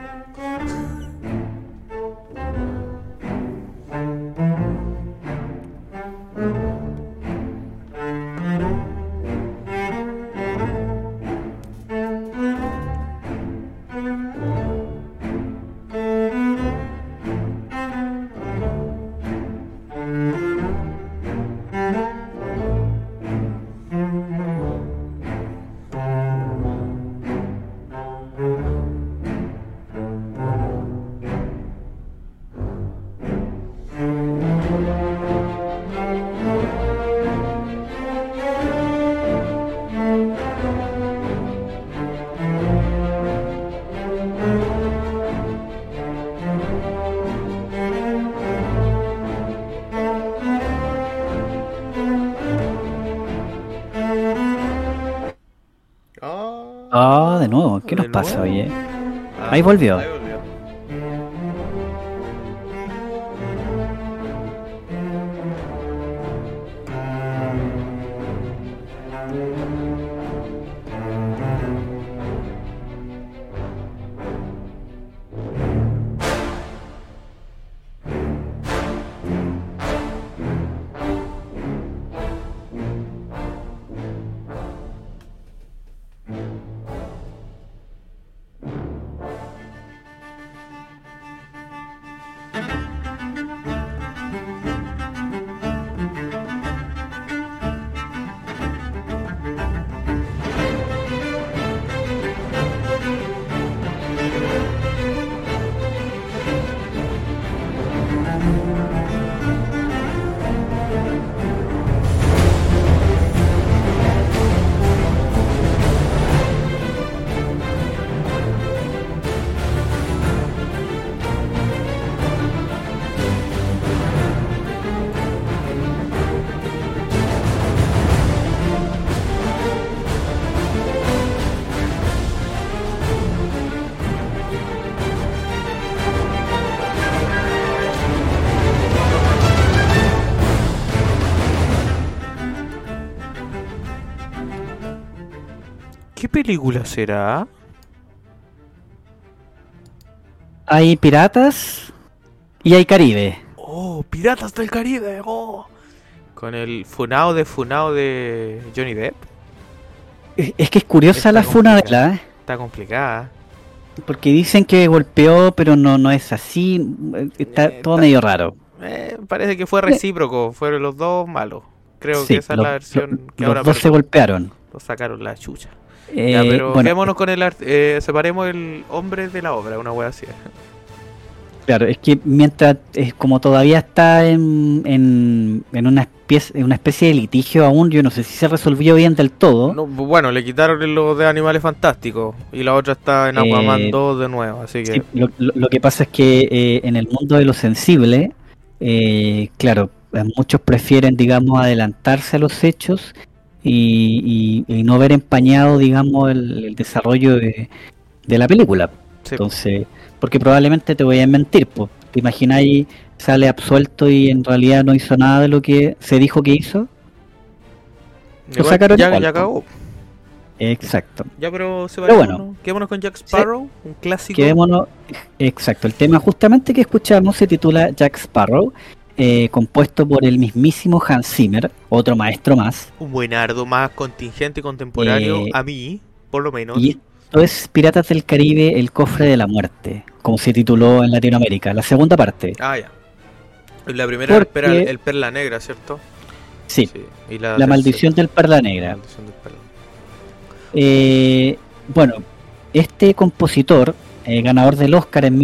De nuevo. ¿Qué nos pasa, nuevo. oye? Ah, ahí volvió. Película será? Hay piratas y hay Caribe. Oh, Piratas del Caribe. Oh. Con el funao de funao de Johnny Depp. Es que es curiosa Está la funa de complicado. la, ¿eh? Está complicada. porque dicen que golpeó, pero no, no es así. Está Eh, todo está- medio raro. Eh, parece que fue recíproco. Fueron los dos malos. Creo Sí, que esa los- es la versión los- que los ahora dos se golpearon. lo sacaron la chucha. Eh, ya, pero bueno, quedémonos con el eh, separemos el hombre de la obra, una wea así. Claro, es que mientras, es como todavía está en, en, en una, especie, en una especie de litigio aún, yo no sé si se resolvió bien del todo. No, bueno, le quitaron lo de animales fantásticos y la otra está en Aquaman Eh, 2 de nuevo, así que Sí, lo, lo- lo que pasa es que eh, en el mundo de lo sensible, eh, claro, eh, muchos prefieren, digamos, adelantarse a los hechos y, y- y no ver empañado, digamos, el, el desarrollo de, de la película. sí, Entonces, porque probablemente te voy a mentir, pues. ¿Te imagináis sale absuelto y en realidad no hizo nada de lo que se dijo que hizo? lo igual sacaron ya, ya po. cagó. Exacto. Ya, pero separémonos. bueno. Quedémonos con Jack Sparrow, un clásico. Quedémonos. Exacto. El tema justamente que escuchamos se titula Jack Sparrow, eh, compuesto por el mismísimo Hans Zimmer, otro maestro más. Un buenardo más contingente y contemporáneo Eh, a mí, por lo menos. Y esto es Piratas del Caribe, el cofre de la muerte, como se tituló en Latinoamérica, la segunda parte. Ah, ya. La primera Porque- era el, el Perla Negra, ¿cierto? Sí, Y la, maldición del Perla la Negra. maldición del Perla. Eh, bueno, este compositor, eh, ganador del Oscar en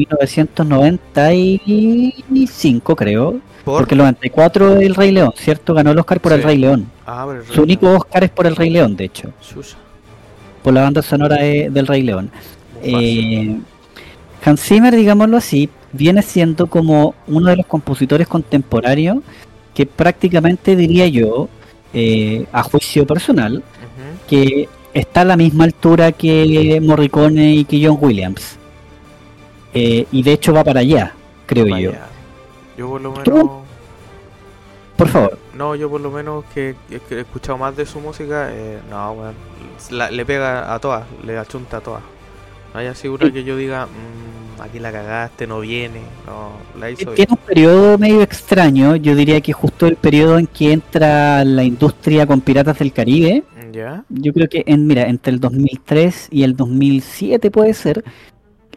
1995, creo, ¿Por? porque el 94 El Rey León, ¿cierto? Ganó el Oscar por Sí. El Rey León. Ah, Su Rey único León. Oscar es por El Rey León, de hecho, por la banda sonora de- del Rey León. Eh, Hans Zimmer, digámoslo así, viene siendo como uno de los compositores contemporáneos que prácticamente diría yo, eh, a juicio personal, que está a la misma altura que Morricone y que John Williams. Eh, y de hecho va para allá, creo yo. Yo por lo ¿Tú? menos... Por favor, No, yo por lo menos que, que he escuchado más de su música, eh, no, weón. La- le pega a todas, le achunta a todas. No hay asegura Sí. que yo diga, "Mm, aquí la cagaste, no viene. No, la hizo tiene un periodo medio extraño, yo diría que justo el periodo en que entra la industria con Piratas del Caribe, ¿Ya? yo creo que en, mira, entre el 2003 y el 2007 puede ser,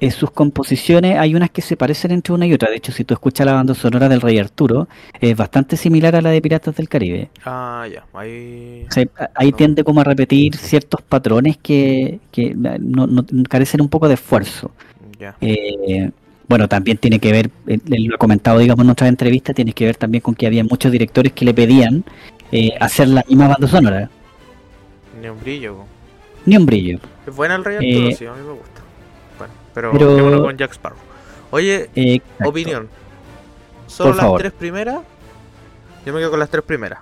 en sus composiciones hay unas que se parecen entre una y otra, de hecho si tú escuchas la banda sonora del Rey Arturo, es bastante similar a la de Piratas del Caribe. Ah, ya. Ahí... O sea, ahí No. tiende como a repetir ciertos patrones que, que no, no- carecen un poco de esfuerzo. Ya. Eh, bueno, también tiene que ver, él él lo ha comentado, digamos, en otras entrevistas, tiene que ver también con que había muchos directores que le pedían eh, hacer la misma banda sonora, Ni un brillo. ni un brillo. Es buena el Rey Arturo, Eh, sí, a mí me gusta. Pero, con Jack Sparrow. Oye, exacto. opinión. ¿Solo Por las favor. tres primeras? Yo me quedo con las tres primeras.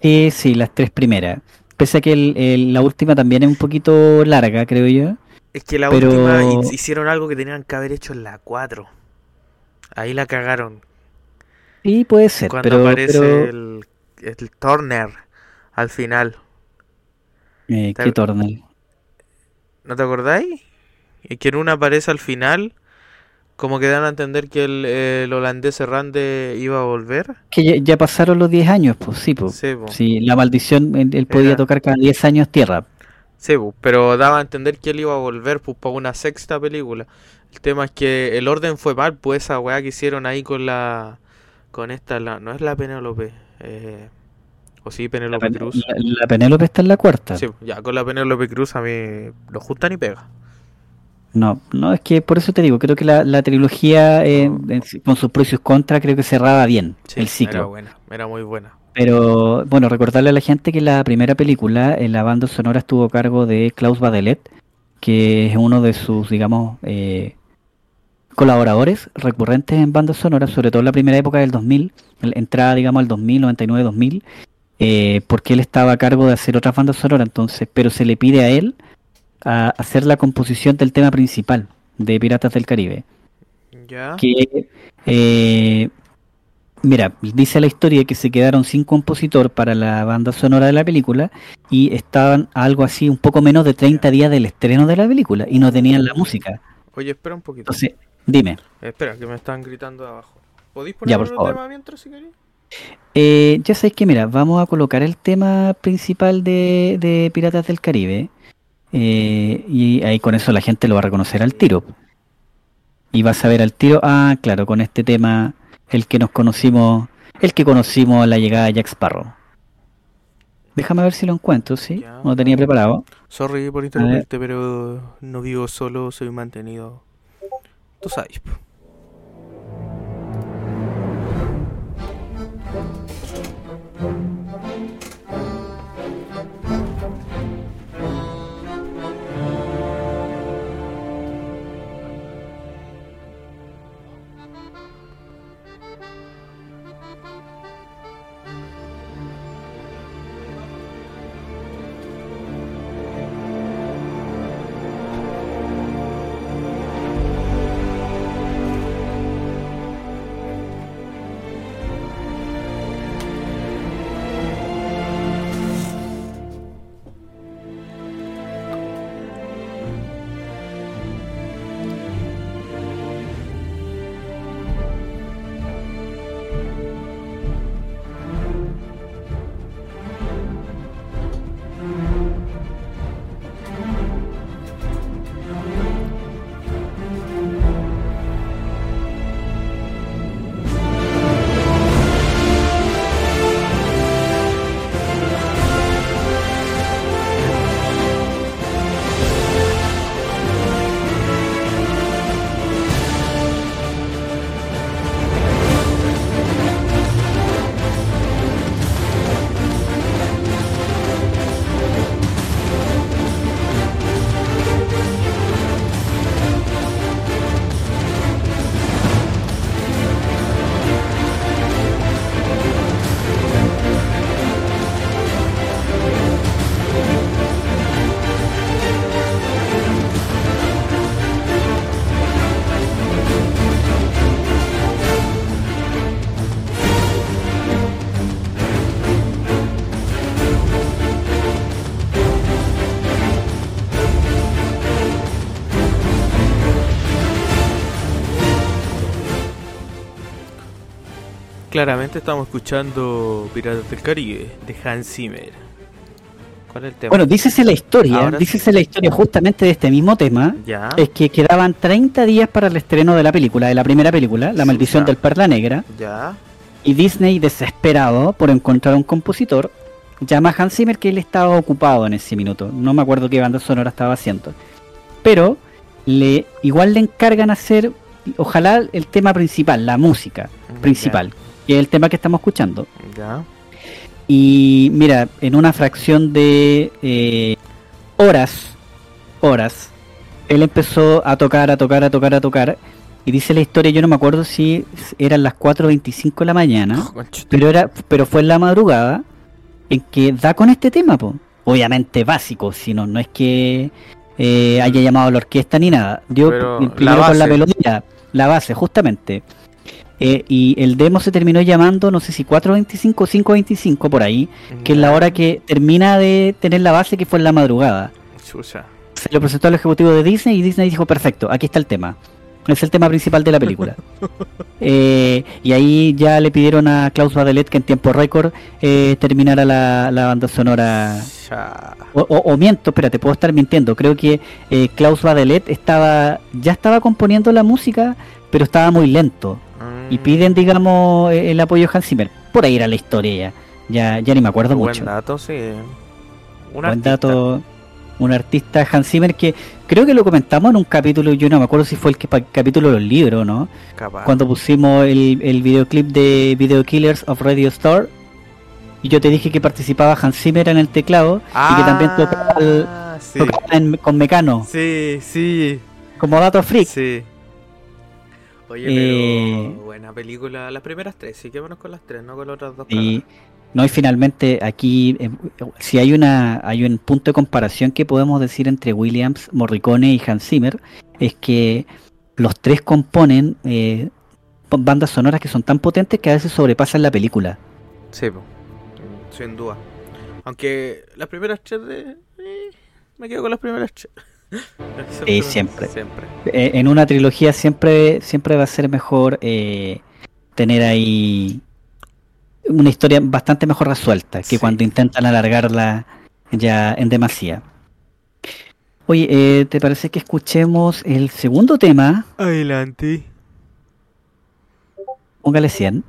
Sí, sí, las tres primeras. Pese a que el- el- la última también es un poquito larga, creo yo. Es que la Pero- última hi- hicieron algo que tenían que haber hecho en la 4. Ahí la cagaron. Sí, puede ser, Cuando pero, aparece pero el, el Turner al final. eh, qué tornel. ¿No te acordáis? Que en una aparece al final. Como que dan a entender que el, el holandés errante iba a volver. Que ya, ya pasaron los 10 años, pues sí, pues. Sí, po. Sí, la maldición, él, él podía Era- tocar cada 10 años tierra. Sí, po, pero daba a entender que él iba a volver pues, para una sexta película. El tema es que el orden fue mal, pues esa weá que hicieron ahí con la. Con esta, la, no es la Penélope. Eh, o sí, Penélope Pen- Cruz. la- la Penélope está en la cuarta. Sí, ya con la Penélope Cruz a mí no justa ni pega. No, no, es que por eso te digo, creo que la, la trilogía, eh, con sus pros y sus contras, creo que cerraba bien Sí, el Era ciclo. buena, era muy buena. Pero bueno, recordarle a la gente que la primera película, en la banda sonora estuvo a cargo de Klaus Badelet, que es uno de sus, digamos, eh, colaboradores recurrentes en bandas sonoras, sobre todo en la primera época del 2000, el- entrada, digamos, al 2000, 99, 2000, eh, porque él estaba a cargo de hacer otras bandas sonoras, entonces, pero se le pide a él a hacer la composición del tema principal de Piratas del Caribe Ya. que eh, Mira, dice la historia que se quedaron sin compositor para la banda sonora de la película y estaban algo así, un poco menos de 30 días del estreno de la película y no tenían la música. Oye, espera un poquito. Entonces, dime. Espera, que me están gritando de abajo. ¿Podéis poner favor. tema mientras si queréis? Eh, ya sabéis que, mira, vamos a colocar el tema principal de, de Piratas del Caribe eh, y ahí con eso la gente lo va a reconocer al tiro. Y vas a ver al tiro, ah, claro, con este tema, el que nos conocimos, el que conocimos a la llegada de Jack Sparrow. Déjame ver si lo encuentro, ¿sí? Ya. No lo tenía preparado. Sorry por interrumpirte, pero no vivo solo, soy mantenido. Tú sabes. Claramente estamos escuchando Piratas del Caribe de Hans Zimmer. ¿Cuál es el tema? Bueno, dícese la historia, dícese la historia justamente de este mismo tema, ya. es que quedaban 30 días para el estreno de la película, de la primera película, La maldición del Perla Negra, Ya. y Disney, desesperado por encontrar un compositor, llama a Hans Zimmer que él estaba ocupado en ese minuto, no me acuerdo qué banda sonora estaba haciendo, pero le igual le encargan hacer, ojalá el tema principal, la música principal, que es el tema que estamos escuchando. Ya. Y mira, en una fracción de eh, horas, horas, él empezó a tocar, a tocar, a tocar, a tocar. Y dice la historia, yo no me acuerdo si eran las 4.25 de la mañana, Oh, pero era pero fue en la madrugada en que da con este tema, po. obviamente básico, si no, es que eh, haya llamado a la orquesta ni nada. Dio Pero pri- la primero con la melodía, la base, justamente. Eh, y el demo se terminó llamando, no sé si 4.25 o 5.25 por ahí, que es la hora que termina de tener la base, que fue en la madrugada. Chucha. Se lo presentó al ejecutivo de Disney y Disney dijo, perfecto, aquí está el tema. Es el tema principal de la película. Eh, y ahí ya le pidieron a Klaus Badelet que en tiempo récord eh, terminara la, la banda sonora. O- o miento, espérate, puedo estar mintiendo. Creo que eh, Klaus Badelet estaba, ya estaba componiendo la música, pero estaba muy lento. Y piden, digamos, eh, el apoyo de Hans Zimmer. Por ahí era la historia ya. Ya, ya ni me acuerdo Buen mucho. dato, sí. Un Buen artista. dato. Un artista Hans Zimmer que creo que lo comentamos en un capítulo, yo no me acuerdo si fue el que, capítulo de los libros, ¿no? Capaz. Cuando pusimos el, el videoclip de Video Killers of Radio Star. Y yo te dije que participaba Hans Zimmer en el teclado y que también tocaba, el- Ah, sí. tocaba en- con Mecano, Sí, sí. como dato freak. Sí. Oye, Eh, pero buena película. Las primeras tres, sí, quémonos con las tres, no con las otras dos. Y no, y finalmente aquí, eh, si hay una hay un punto de comparación que podemos decir entre Williams, Morricone y Hans Zimmer, es que los tres componen eh, bandas sonoras que son tan potentes que a veces sobrepasan la película. Sí, po. sin duda. Aunque las primeras tres de... eh, me quedo con las primeras tres. Sí, siempre. Siempre. Eh, en una trilogía siempre, siempre va a ser mejor eh, tener ahí una historia bastante mejor resuelta que Sí. cuando intentan alargarla ya en demasía. Oye, eh, ¿te parece que escuchemos el segundo tema? Adelante. Póngale 100.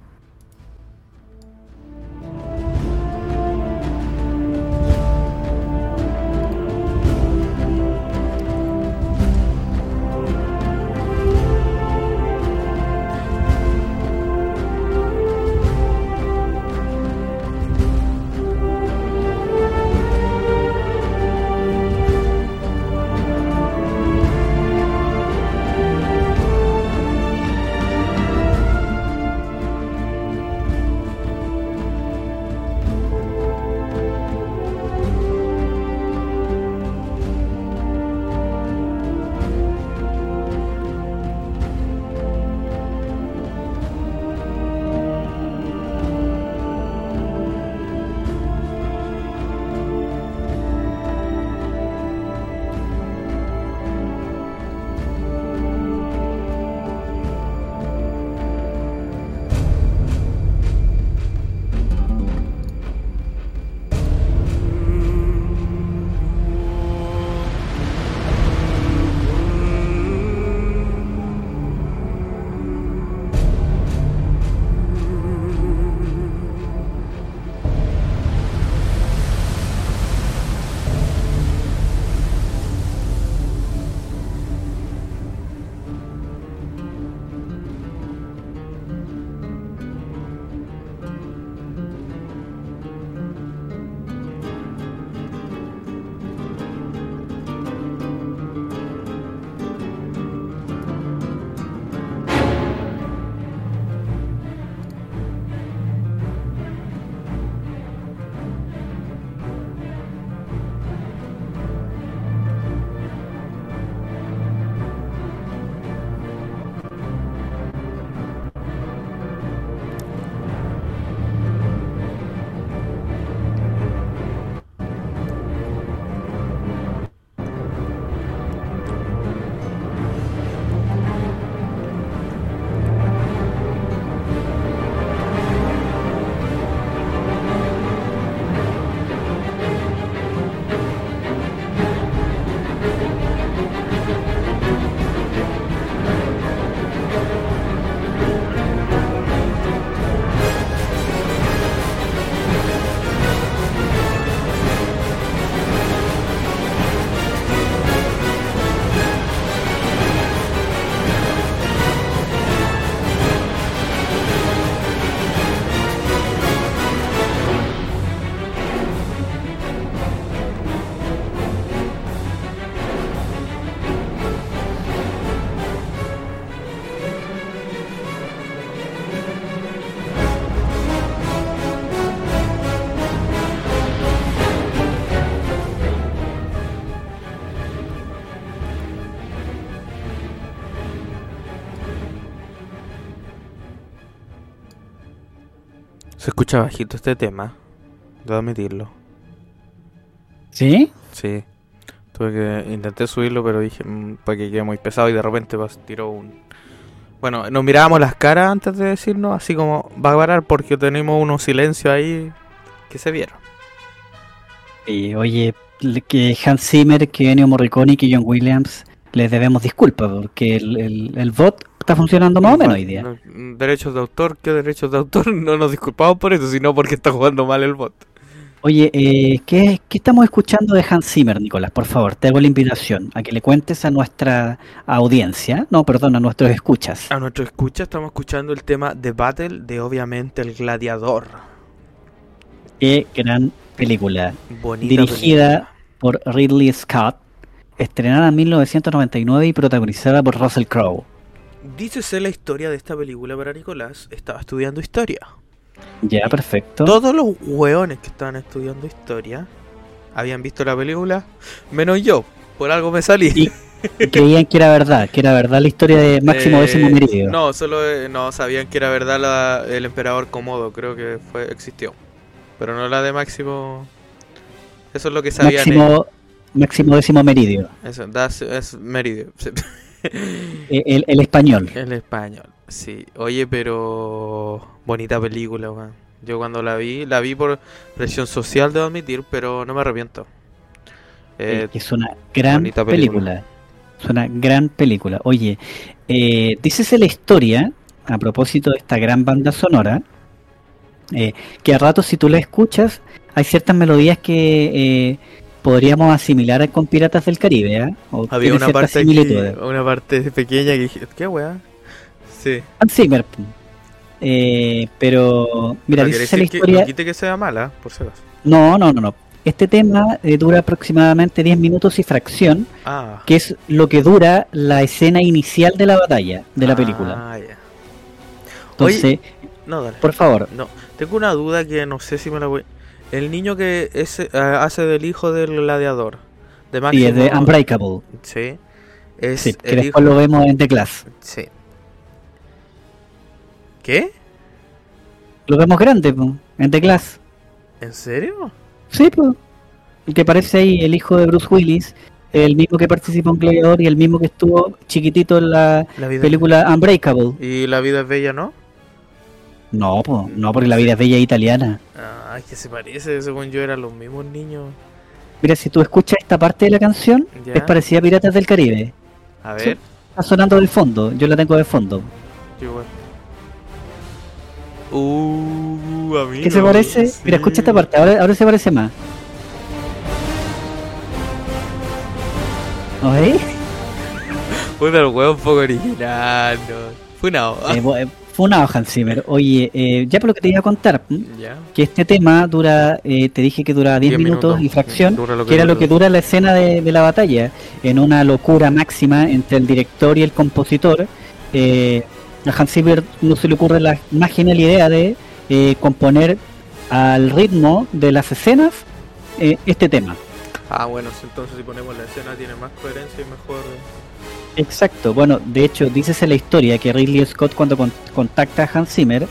Escucha bajito este tema. Debo admitirlo. ¿Sí? Sí. Tuve que intenté subirlo, pero dije mm, para que quede muy pesado y de repente pues, tiró un. Bueno, nos mirábamos las caras antes de decirnos, así como va a parar porque tenemos unos silencios ahí que se vieron. Y oye, que Hans Zimmer, que Ennio Morricone y que John Williams les debemos disculpas porque el, el, el bot está funcionando más o menos hoy día. Mm, Derechos de autor, ¿qué derechos de autor? No nos disculpamos por eso, sino porque está jugando mal el bot. Oye, eh, ¿qué, qué estamos escuchando de Hans Zimmer, Nicolás? Por favor, te hago la invitación a que le cuentes a nuestra audiencia, no, perdón, a nuestros escuchas. A nuestro escucha estamos escuchando el tema The Battle de obviamente El Gladiador. Qué gran película. Bonita Dirigida por Ridley Scott, estrenada en 1999 y protagonizada por Russell Crowe. Película. Dícese la historia de esta película para Nicolás. Estaba estudiando historia. Ya, perfecto. Todos los hueones que estaban estudiando historia habían visto la película, menos yo. Por algo me salí. Y, creían que era verdad, que era verdad la historia de Máximo Eh, Décimo Meridio. No, solo eh, no sabían que era verdad la- el emperador Komodo, creo que fue existió. Pero no la de Máximo. Eso es lo que sabían ellos. Máximo, Máximo Décimo Meridio, Eso, das, es Meridio. el, el español. El español, sí. Oye, pero bonita película. Yo cuando la vi, la vi por presión social, debo admitir, pero no me arrepiento. Eh, es una gran película. Es una gran película. Oye, eh, dícese la historia, a propósito de esta gran banda sonora, eh, que a ratos si tú la escuchas, hay ciertas melodías que eh, podríamos asimilar con Piratas del Caribe, ¿ah? O había una parte, aquí, una parte pequeña que dije, ¿qué weá? Sí. Zimmer. Eh, pero, mira, no dice la decir que, historia. no quite que sea mala, por si acaso. No, no, no, no. Este tema eh, dura aproximadamente 10 minutos y fracción, Ah. que es lo que dura la escena inicial de la batalla de la película. Ah, ya. Entonces, Oye, no, dale. por favor, No, tengo una duda que no sé si me la voy. El niño que es, eh, hace del hijo del gladiador, de sí, Máximo. es de Unbreakable. Sí. Es Sí, que el después hijo. lo vemos en The Class. Sí. ¿Qué? Lo vemos grande, po, en The Class. ¿En serio? Sí, pues. El que parece ahí, el hijo de Bruce Willis, el mismo que participó en Gladiador y el mismo que estuvo chiquitito en la película Unbreakable. ¿Y la vida es bella, no? No, pues, no, porque la vida es bella italiana. Ah, es que se parece, según yo eran los mismos niños. Mira, si tú escuchas esta parte de la canción, Ya. es parecida a Piratas del Caribe. A ver, Sí. Está sonando del fondo, yo la tengo de fondo. yo igual. Uh, a mí ¿Qué se parece? sí. Mira, escucha esta parte, ahora, ahora se parece más. ¿No veis? Puta, el huevo un poco original, no. Fue una. Eh, eh, fue una hoja Zimmer. Oye, eh, ya por lo que te iba a contar, que este tema dura, eh, te dije que dura 10 10 minutos, minutos. y fracción, que que era lo que dura la escena de, de la batalla, en una locura máxima entre el director y el compositor. Eh, a Hans Zimmer no se le ocurre la más genial idea de eh, componer al ritmo de las escenas eh, este tema. Ah, bueno, entonces si ponemos la escena tiene más coherencia y mejor. Exacto, bueno, de hecho, dícese la historia que Ridley Scott cuando con- contacta a Hans Zimmer,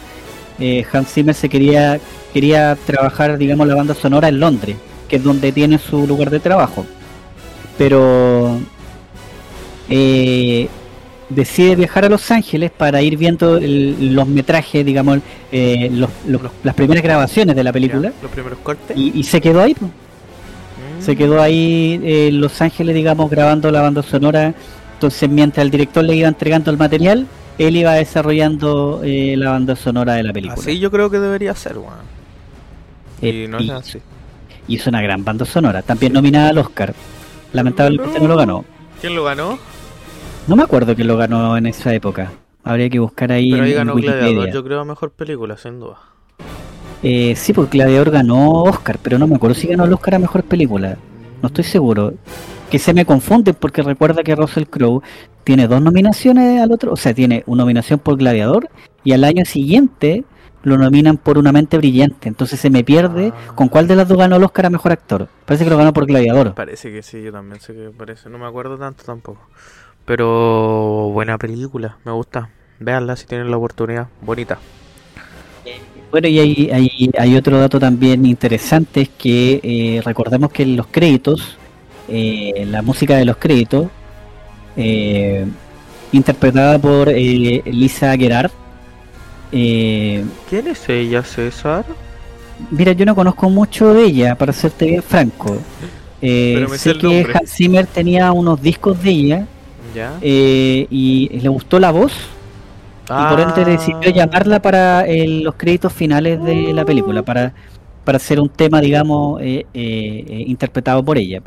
eh, Hans Zimmer se quería, quería trabajar, digamos, la banda sonora en Londres, que es donde tiene su lugar de trabajo. Pero eh, decide viajar a Los Ángeles para ir viendo el- los metrajes, digamos, eh, los- los- las primeras grabaciones de la película, Los primeros cortes. y, y se quedó ahí. Mm. Se quedó ahí eh, en Los Ángeles, digamos, grabando la banda sonora. Entonces, mientras el director le iba entregando el material, él iba desarrollando eh, la banda sonora de la película. Así yo creo que debería ser, weón. Eh, Y no es así. y es una gran banda sonora. También nominada al Oscar. Lamentablemente no lo ganó. ¿Quién lo ganó? No me acuerdo quién lo ganó en esa época. Habría que buscar ahí Pero ahí en, en ganó Wikipedia. Gladiador, yo creo mejor película, sin duda. Eh, sí, porque Gladiador ganó Oscar, pero no me acuerdo si ganó el Oscar a Mejor Película. No estoy seguro. Que se me confunde porque recuerda que Russell Crowe tiene dos nominaciones al otro, o sea, tiene una nominación por Gladiador y al año siguiente lo nominan por Una mente brillante. Entonces se me pierde Ah. con cuál de las dos ganó el Oscar a Mejor Actor. Parece que lo ganó por Gladiador. Parece que sí, yo también sé que parece. No me acuerdo tanto tampoco. Pero buena película, me gusta. Véanla si tienen la oportunidad. Bonita. Bueno, y hay, hay, hay otro dato también interesante, es que eh, recordemos que en los créditos, eh, la música de los créditos, eh, interpretada por eh, Lisa Gerard, eh, ¿Quién es ella, César? mira, yo no conozco mucho de ella, para serte bien franco. Pero me sé el que. Hans Zimmer tenía unos discos de ella ¿Ya? y le gustó la voz y por ende decidió llamarla para los créditos finales de la película, para, para hacer un tema, digamos, eh, eh, eh, interpretado por ella.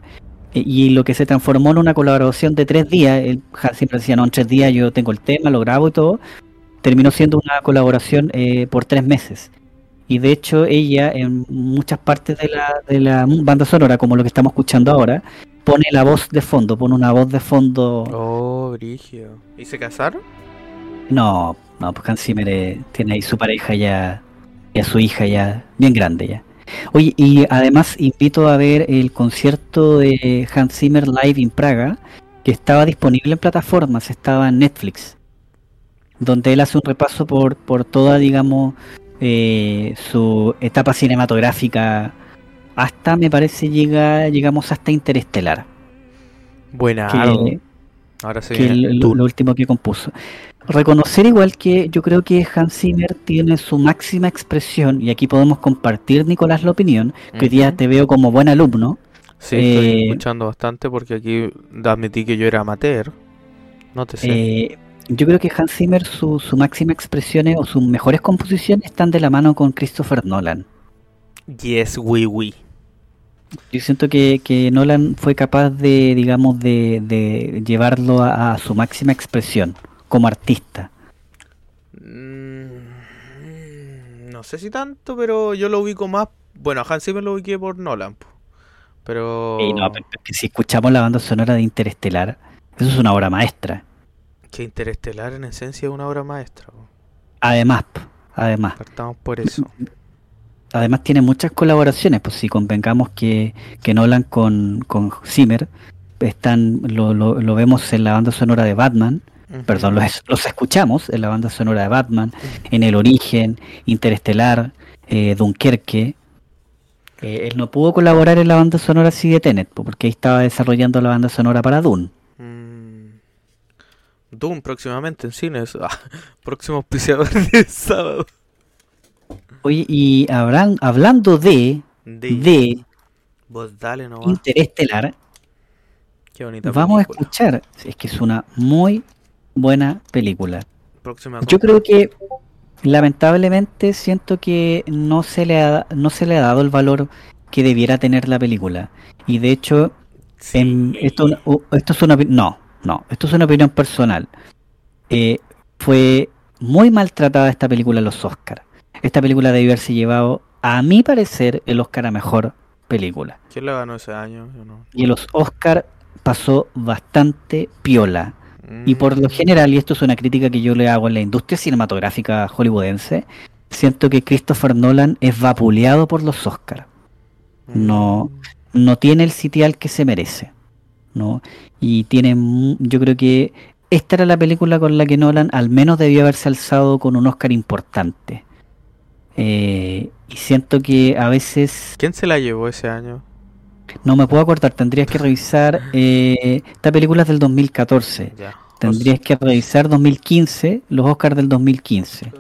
Eh, y lo que se transformó en una colaboración de tres días, él ja- siempre decía, no, en tres días yo tengo el tema, lo grabo y todo, terminó siendo una colaboración eh, por tres meses. Y de hecho ella en muchas partes de la, de la banda sonora, como lo que estamos escuchando ahora, pone la voz de fondo, pone una voz de fondo Oh, Brigio. ¿Y se casaron? No, no, pues Hans Zimmer eh, tiene ahí su pareja ya, y a su hija ya, bien grande ya. Oye, y además invito a ver el concierto de Hans Zimmer Live en Praga, que estaba disponible en plataformas, estaba en Netflix, donde él hace un repaso por, por toda, digamos, eh, su etapa cinematográfica, hasta, me parece, llega llegamos hasta Interestelar. Buena. Que, Ahora sí. que lo, lo último que compuso. Reconocer igual que yo creo que Hans Zimmer tiene su máxima expresión, y aquí podemos compartir, Nicolás, la opinión, que hoy día te veo como buen alumno. Sí, estoy Eh, escuchando bastante porque aquí admití que yo era amateur. No te sé. Eh, yo creo que Hans Zimmer, su, su máxima expresión o sus mejores composiciones están de la mano con Christopher Nolan. yes, we, we. Yo siento que, que Nolan fue capaz de, digamos, de, de llevarlo a, a su máxima expresión como artista. Mm, no sé si tanto, pero yo lo ubico más. Bueno, a Hans Zimmer lo ubiqué por Nolan. Pero. Y no, pero es que si escuchamos la banda sonora de Interestelar, eso es una obra maestra. Que Interestelar en esencia es una obra maestra. Además, además, Partamos por eso. además tiene muchas colaboraciones, pues si convengamos que, que Nolan con, con Zimmer están, lo, lo, lo vemos en la banda sonora de Batman, Perdón, los, los escuchamos en la banda sonora de Batman, en El Origen, Interestelar, eh, Dunkerque. Eh, él no pudo colaborar en la banda sonora así de Tenet, po, porque ahí estaba desarrollando la banda sonora para Dune. Mm. Doom próximamente en cines. Ah, próximo auspiciador de sábado. Oye, y habrán, hablando de, De, de Vos dale nomás. Interestelar, Qué bonita vamos a escuchar, es que es una muy buena película. Próxima Yo creo que lamentablemente siento que no se le ha, no se le ha dado el valor que debiera tener la película. Y de hecho, Sí. en- esto, esto es una no, no, esto es una opinión personal. Eh, fue muy maltratada esta película en los Oscars. Esta película debió haberse llevado, a mi parecer, el Oscar a mejor película. ¿Quién la ganó ese año? Yo no. Y los Oscar pasó bastante piola. Y por lo Mm. general, y esto es una crítica que yo le hago en la industria cinematográfica hollywoodense, siento que Christopher Nolan es vapuleado por los Oscars. no- Mm. No tiene el sitial que se merece. ¿no? Y tiene, yo creo que esta era la película con la que Nolan al menos debió haberse alzado con un Oscar importante. Eh, y siento que a veces ¿Quién se la llevó ese año? No me puedo acordar, tendrías que revisar. eh, esta película es del 2014. Ya. Tendrías que revisar 2015, los Oscars del 2015.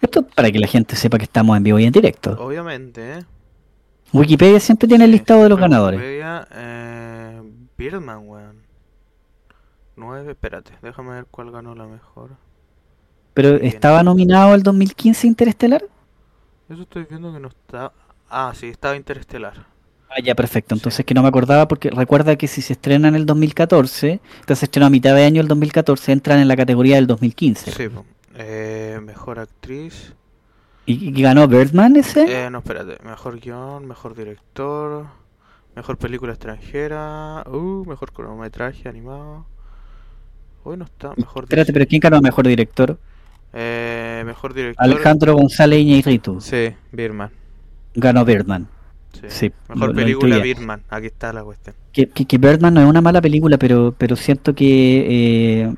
Esto para que la gente sepa que estamos en vivo y en directo. Obviamente, ¿eh? Wikipedia siempre tiene el listado de los pero ganadores. Wikipedia, eh, Birdman, weón. 9, espérate, déjame ver cuál ganó la mejor. Pero. ¿estaba nominado el 2015 Interestelar? Eso estoy viendo que no está. Ah, sí, estaba Interestelar. Ah, ya, perfecto. Sí. Entonces que no me acordaba porque recuerda que si se estrena en el 2014, entonces se estrenó a mitad de año el 2014, entran en la categoría del 2015. Sí, eh, mejor actriz. ¿Y, y ganó Birdman ese? Eh, no, espérate. Mejor guion, mejor director, mejor película extranjera, uh, mejor cronometraje animado. Hoy no está, mejor Espérate, pero ¿quién ganó mejor director? eh, mejor director. Alejandro González Iñárritu. Sí, Birdman. Ganó Birdman. Sí. Mejor lo- película. Birdman. Aquí está la cuestión. Que, que, que Birdman no es una mala película, pero, pero siento que, eh,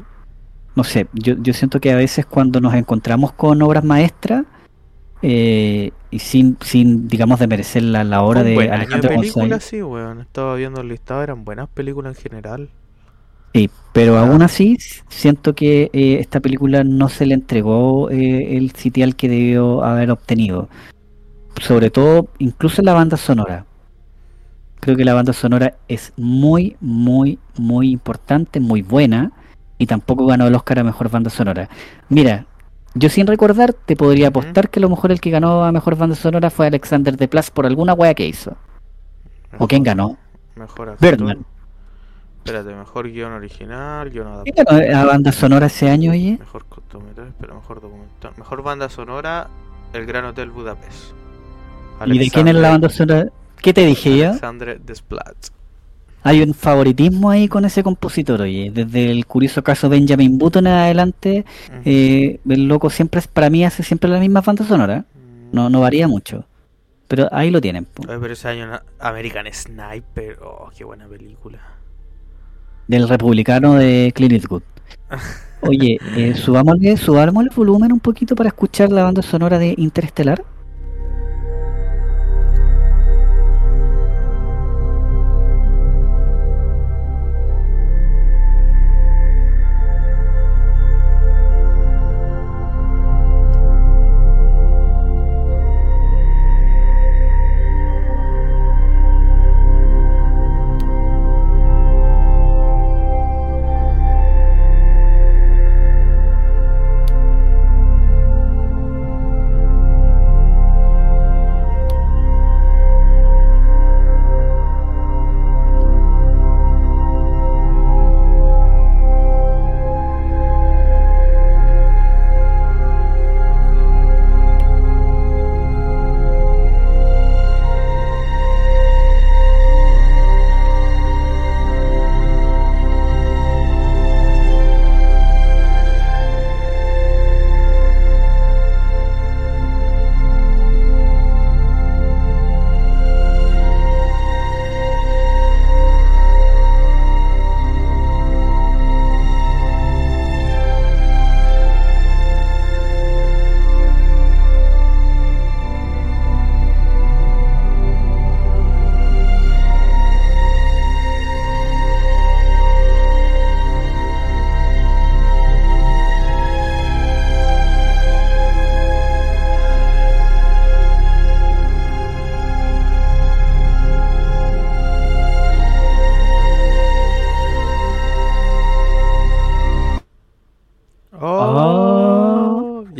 no sé, yo, yo siento que a veces cuando nos encontramos con obras maestras, eh, y sin, sin, digamos, de merecer la, la obra de Alejandro películas, González, sí, weón. Estaba viendo el listado, eran buenas películas en general. sí, pero Ah. aún así siento que eh, esta película no se le entregó eh, el sitial que debió haber obtenido. Sobre todo, incluso en la banda sonora. Creo que la banda sonora es muy, muy, muy importante, muy buena. Y tampoco ganó el Oscar a Mejor Banda Sonora. Mira, yo sin recordar te podría apostar que a lo mejor el que ganó a Mejor Banda Sonora fue Alexander de Plas por alguna wea que hizo. ¿O quién ganó? Mejor. Birdman. Espérate, mejor guion original, guion ¿Quién adaptado. ganó a Banda Sonora ese año, oye? Mejor cortometraje, pero mejor documental. Mejor banda sonora, El Gran Hotel Budapest. ¿Y de quién es la banda sonora? ¿Qué te dije yo? Alexandre Desplat. Hay un favoritismo ahí con ese compositor, oye. Desde el curioso caso Benjamin Button en adelante, eh, el loco siempre, para mí, hace siempre la misma banda sonora. No, no varía mucho. Pero ahí lo tienen. Oye, pero ese año American Sniper, oh, qué buena película. del republicano de Clint Eastwood. Oye, eh, subámosle, subámosle el volumen un poquito para escuchar la banda sonora de Interestelar.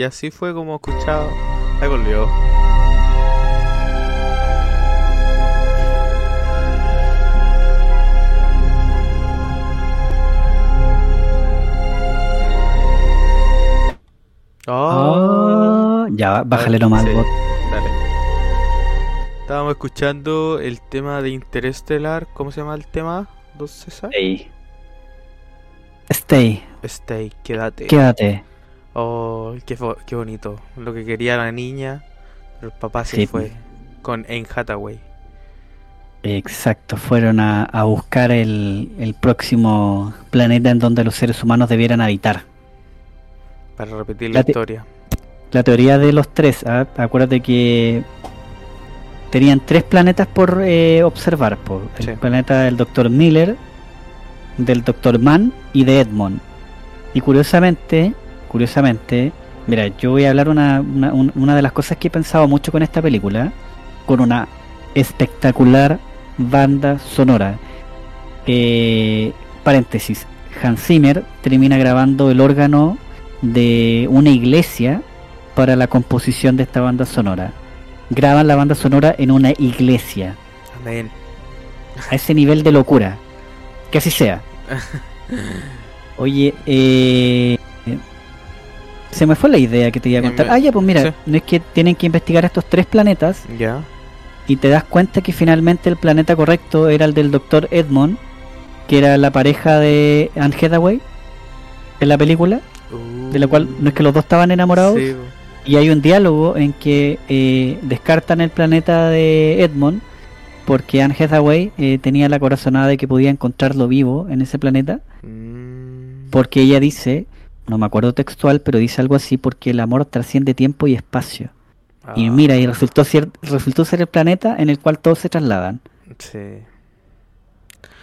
Y así fue como escuchado. Ahí volvió. Oh, Ah, ya, bájale nomás sí, dale. Estábamos escuchando el tema de Interestelar. ¿Cómo se llama el tema, César? Stay. Stay, Stay, quédate. quédate. Oh, qué, qué bonito. Lo que quería la niña, pero el papá se Sí. fue con Anne Hathaway. Exacto, fueron a, a buscar el, el próximo planeta en donde los seres humanos debieran habitar. Para repetir La la historia. La teoría de los tres, ¿ah? acuérdate que tenían tres planetas por eh, observar. po. El Sí. planeta del Dr. Miller, del Dr. Mann y de Edmond. Y curiosamente, curiosamente, mira, yo voy a hablar una, una, un- una de las cosas que he pensado mucho con esta película, con una espectacular banda sonora. Eh, paréntesis, Hans Zimmer termina grabando el órgano de una iglesia para la composición de esta banda sonora. Graban la banda sonora en una iglesia, Amén. a ese nivel de locura. Que así sea. Oye, eh, se me fue la idea que te iba a contar. Ah, ya, pues mira, sí. no es que tienen que investigar estos tres planetas Ya. y te das cuenta que finalmente el planeta correcto era el del doctor Edmond, que era la pareja de Anne Hathaway en la película, de la cual no es que los dos estaban enamorados. Sí. Y hay un diálogo en que eh, descartan el planeta de Edmond porque Anne Hathaway eh, tenía la corazonada de que podía encontrarlo vivo en ese planeta. Mm. Porque ella dice, no me acuerdo textual, pero dice algo así, porque el amor trasciende tiempo y espacio. Y Ah, mira, y resultó ser, resultó ser el planeta en el cual todos se trasladan. Sí.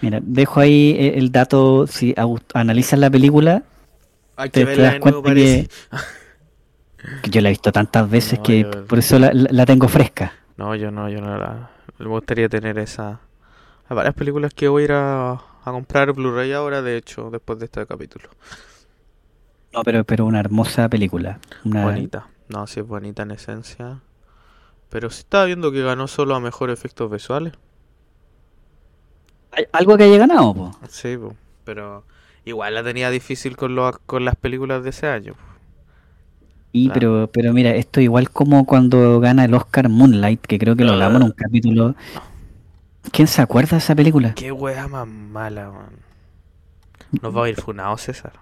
Mira, dejo ahí eh, el dato, si analizas la película, Hay te, que te verla das de nuevo, cuenta que, yo la he visto tantas veces No, que yo- por eso la, la- la tengo fresca. No, yo no, yo no la. Me gustaría tener esa. Hay varias películas que voy a ir a, a comprar Blu-ray ahora, de hecho, después de este capítulo. No, pero, pero una hermosa película. Una, Bonita. No, sí es bonita en esencia. Pero sí estaba viendo que ganó solo a mejor efectos visuales. Algo que haya ganado, po. Sí, po, pero igual la tenía difícil con, lo, con las películas de ese año. Y, Claro. pero, pero mira, esto igual como cuando gana el Oscar Moonlight, que creo que lo hablamos en un capítulo. ¿Quién se acuerda de esa película? Qué wea más mala, man. Nos va a ir funado, César.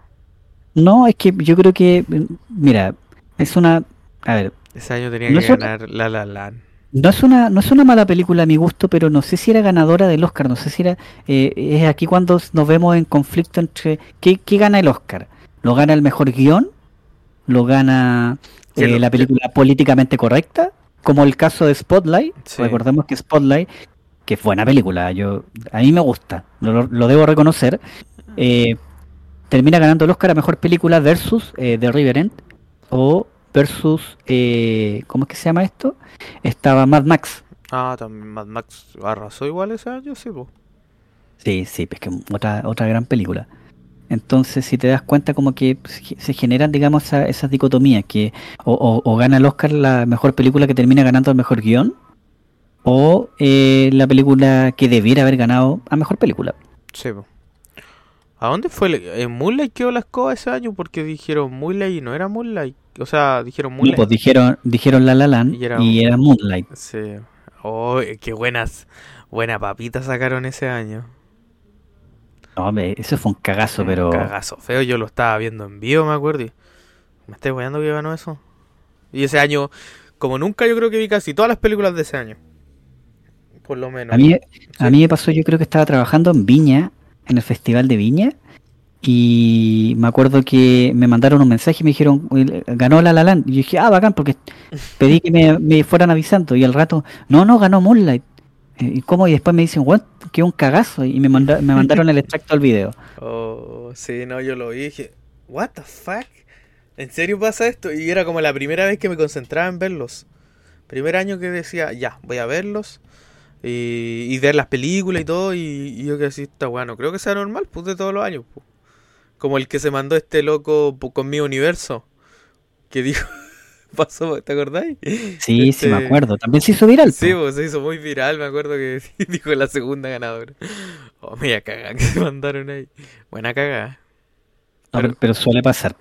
No, es que yo creo que, mira, es una... A ver, Ese año tenía No que ganar La La Land. no es una no es una mala película a mi gusto, pero no sé si era ganadora del Oscar, no sé si era eh, es aquí cuando nos vemos en conflicto entre ¿qué, qué gana el Oscar? ¿Lo gana el mejor guion? ¿Lo gana eh, lo- la película políticamente correcta? Como el caso de Spotlight. Sí. Recordemos que Spotlight, que es buena película, yo a mí me gusta, lo, lo debo reconocer. eh, termina ganando el Oscar a mejor película versus eh, The Revenant o versus eh, ¿cómo es que se llama esto? Estaba Mad Max. Ah, también Mad Max arrasó igual ese año, sí, po. Sí, sí, es que otra, otra gran película. Entonces, si te das cuenta, como que se generan, digamos, esa- esas dicotomías, que o, o- o gana el Oscar la mejor película que termina ganando el mejor guion, o eh, la película que debiera haber ganado a mejor película. Sí, po. ¿A dónde fue? ¿En Moonlight quedó la escoba ese año? Porque dijeron Moonlight y no era Moonlight. O sea, dijeron Moonlight. pues dijeron, dijeron La La Land Y y era- Moonlight. Sí. Oh, qué buenas, buena papita sacaron ese año. No, hombre, eso fue un cagazo, Un pero Cagazo feo, yo lo estaba viendo en vivo, me acuerdo. y ¿Me estoy weando que ganó eso? Y ese año, como nunca, yo creo que vi casi todas las películas de ese año. Por lo menos. a mí, a mí me pasó, yo creo que estaba trabajando en Viña, en el Festival de Viña, y me acuerdo que me mandaron un mensaje y me dijeron, "Uy, ganó La La Land. Y yo dije, ah, bacán, porque pedí que me, me fueran avisando, y al rato, no, no, ganó Moonlight. Eh, ¿Y cómo? Y después me dicen, what, que un cagazo, y me, manda- me mandaron el extracto al video. Oh, sí, no, yo lo vi y dije, ¿What the fuck? ¿En serio pasa esto? Y era como la primera vez que me concentraba en verlos. Primer año que decía, ya, voy a verlos. Y, y ver las películas y todo. Y, y yo que así, está bueno, creo que sea normal, pues de todos los años. pues. Como el que se mandó este loco pu- con mi universo. Que dijo, pasó, ¿te acordáis? Sí, sí, me Este, acuerdo. También se hizo viral. Sí, pues se hizo muy viral, me acuerdo que dijo la segunda ganadora. Oh, mira cagada que se mandaron ahí. Buena cagada. Pero suele pasar.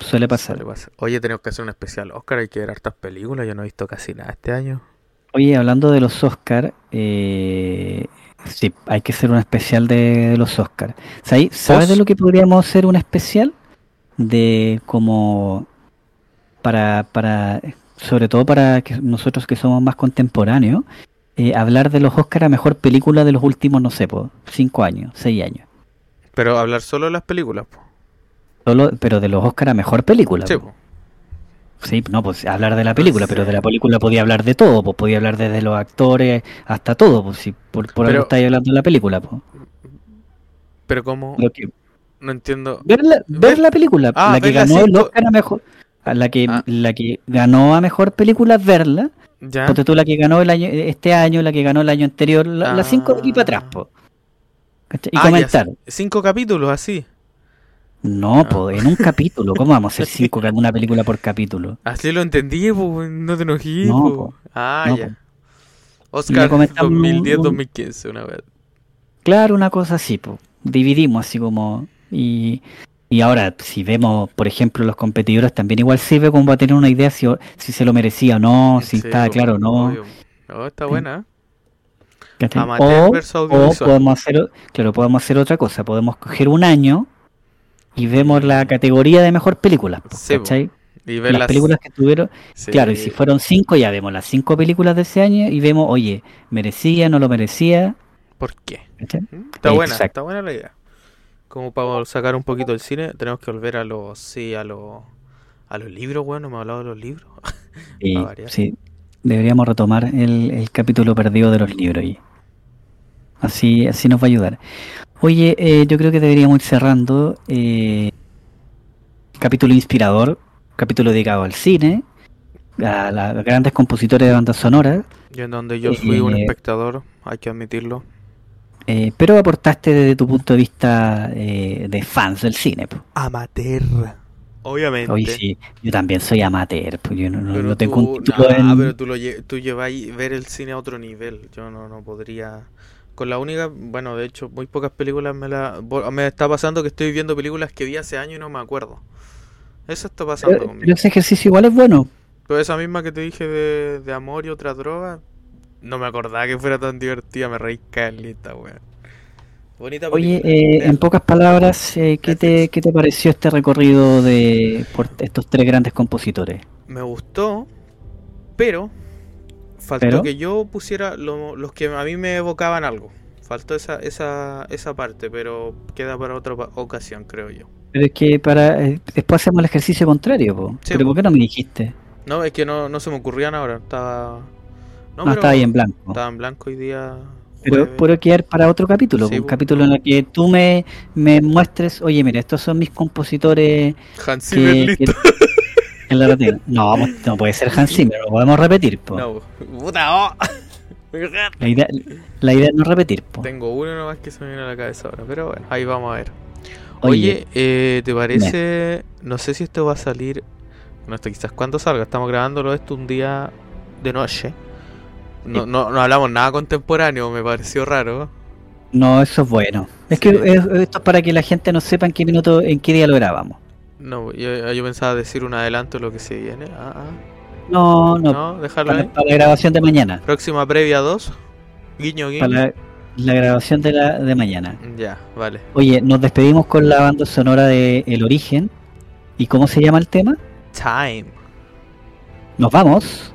Suele pasar. Suele pasar. Oye, tenemos que hacer un especial Oscar, hay que ver hartas películas, yo no he visto casi nada este año. Oye, hablando de los Oscar, eh, sí, hay que hacer un especial de, los Oscar. ¿Sabes ¿Sabes de lo que podríamos hacer un especial? De como para, para, sobre todo para que nosotros que somos más contemporáneos, eh, hablar de los Oscar a mejor película de los últimos, no sé, po, cinco años, seis años. Pero hablar solo de las películas, po. Solo, pero de los Oscar a mejor película. Sí, po. Sí, no, pues hablar de la película, pero de la película podía hablar de todo, pues podía hablar desde los actores hasta todo, pues si por, por Pero- algo estáis hablando de la película, pues. Pero que- no entiendo. ver, la, ver la película, Ah, la que ganó el Oscar a mejor, a la que Ah. la que ganó a mejor película, verla. Ya. Ponte tú la que ganó el año este año, la que ganó el año anterior, la- las cinco de aquí para atrás, Ah. Y Ah, ya, comentar. Cinco capítulos así. No, Ah. pues en un capítulo, ¿cómo vamos a hacer cinco una película por capítulo? Así lo entendí, po. No te enojí, No, po. po. Ah, No, ya. po. Oscar comentamos un- 2010-2015, una vez. Claro, una cosa así, pues. Dividimos así como. Y, y ahora, si vemos, por ejemplo, los competidores, también igual sirve como para tener una idea si, si se lo merecía o no, si Sí, está po, claro o no. obvio. Oh, está buena. O, o podemos hacer, claro, podemos hacer otra cosa. Podemos coger un año y vemos la categoría de mejor película. Sí. Y ver Las las películas que tuvieron. sí. Claro, y si fueron cinco, ya vemos las cinco películas de ese año y vemos, oye, merecía, no lo merecía. ¿Por qué? ¿cachai? ¿Mm? Está buena, está buena la idea. Como para sacar un poquito del cine, tenemos que volver a los, sí, a los, a los libros, bueno, me ha hablado de los libros. Sí. Deberíamos retomar el, el capítulo perdido de los libros y así, así nos va a ayudar. Oye, eh, yo creo que deberíamos ir cerrando. eh, capítulo inspirador, capítulo dedicado al cine, a los grandes compositores de bandas sonoras, Yo en donde yo fui un Eh, espectador, hay que admitirlo. eh, pero aportaste desde tu punto de vista eh, de fans del cine. po. Amateur. Obviamente. Oye, sí, yo también soy amateur, pues yo no, Pero no tengo un tú, título nah, en- pero tú, lo lle- tú lleváis ver el cine a otro nivel. Yo no, no podría. Con la única, bueno, de hecho, muy pocas películas me la. Me está pasando que estoy viendo películas que vi hace años y no me acuerdo. Eso está pasando Pero, conmigo. pero ese ejercicio igual es bueno. Pero esa misma que te dije de, de amor y otra droga, no me acordaba que fuera tan divertida, me reí caleta, weón. Bonita Oye, película. eh, en pocas palabras, eh, ¿qué, te. ¿qué te pareció este recorrido de por estos tres grandes compositores? Me gustó, pero Faltó ¿Pero? que yo pusiera lo- los que a mí me evocaban algo. Faltó esa, esa, esa parte, pero queda para otra ocasión, creo yo. Pero es que para eh, después hacemos el ejercicio contrario, po. Sí, Pero po. ¿por qué no me dijiste? No, es que no, no se me ocurrían ahora. Estaba. No, No, pero estaba ahí en blanco. Estaba en blanco hoy día. Pero puedo quedar para otro capítulo, Sí, un po. capítulo en el que tú me, me muestres, oye, mira, estos son mis compositores Hans Zimmer que, listo. que- que la retengan. No, pues, no puede ser Hans Zimmer, lo podemos repetir, po. No, puta, oh. La, idea, la idea es no repetir, po. Tengo uno nomás que se me viene a la cabeza ahora, pero bueno, ahí vamos a ver. Oye, Oye, eh, ¿te parece? No sé si esto va a salir. No esto quizás cuando salga. Estamos grabándolo esto un día de noche. No, Sí. no, no hablamos nada contemporáneo, me pareció raro. no, eso es bueno. Es Sí. que es- esto es para que la gente no sepa en qué minuto, en qué día lo grabamos. No, yo, yo pensaba decir un adelanto de lo que se viene. Ah, ah. No, no, No, para, ahí. para la grabación de mañana. Próxima previa 2. Guiño, guiño. Para la, la grabación de, la, de mañana. Ya, vale. Oye, nos despedimos con la banda sonora de El Origen. ¿Y cómo se llama el tema? Time. Nos vamos.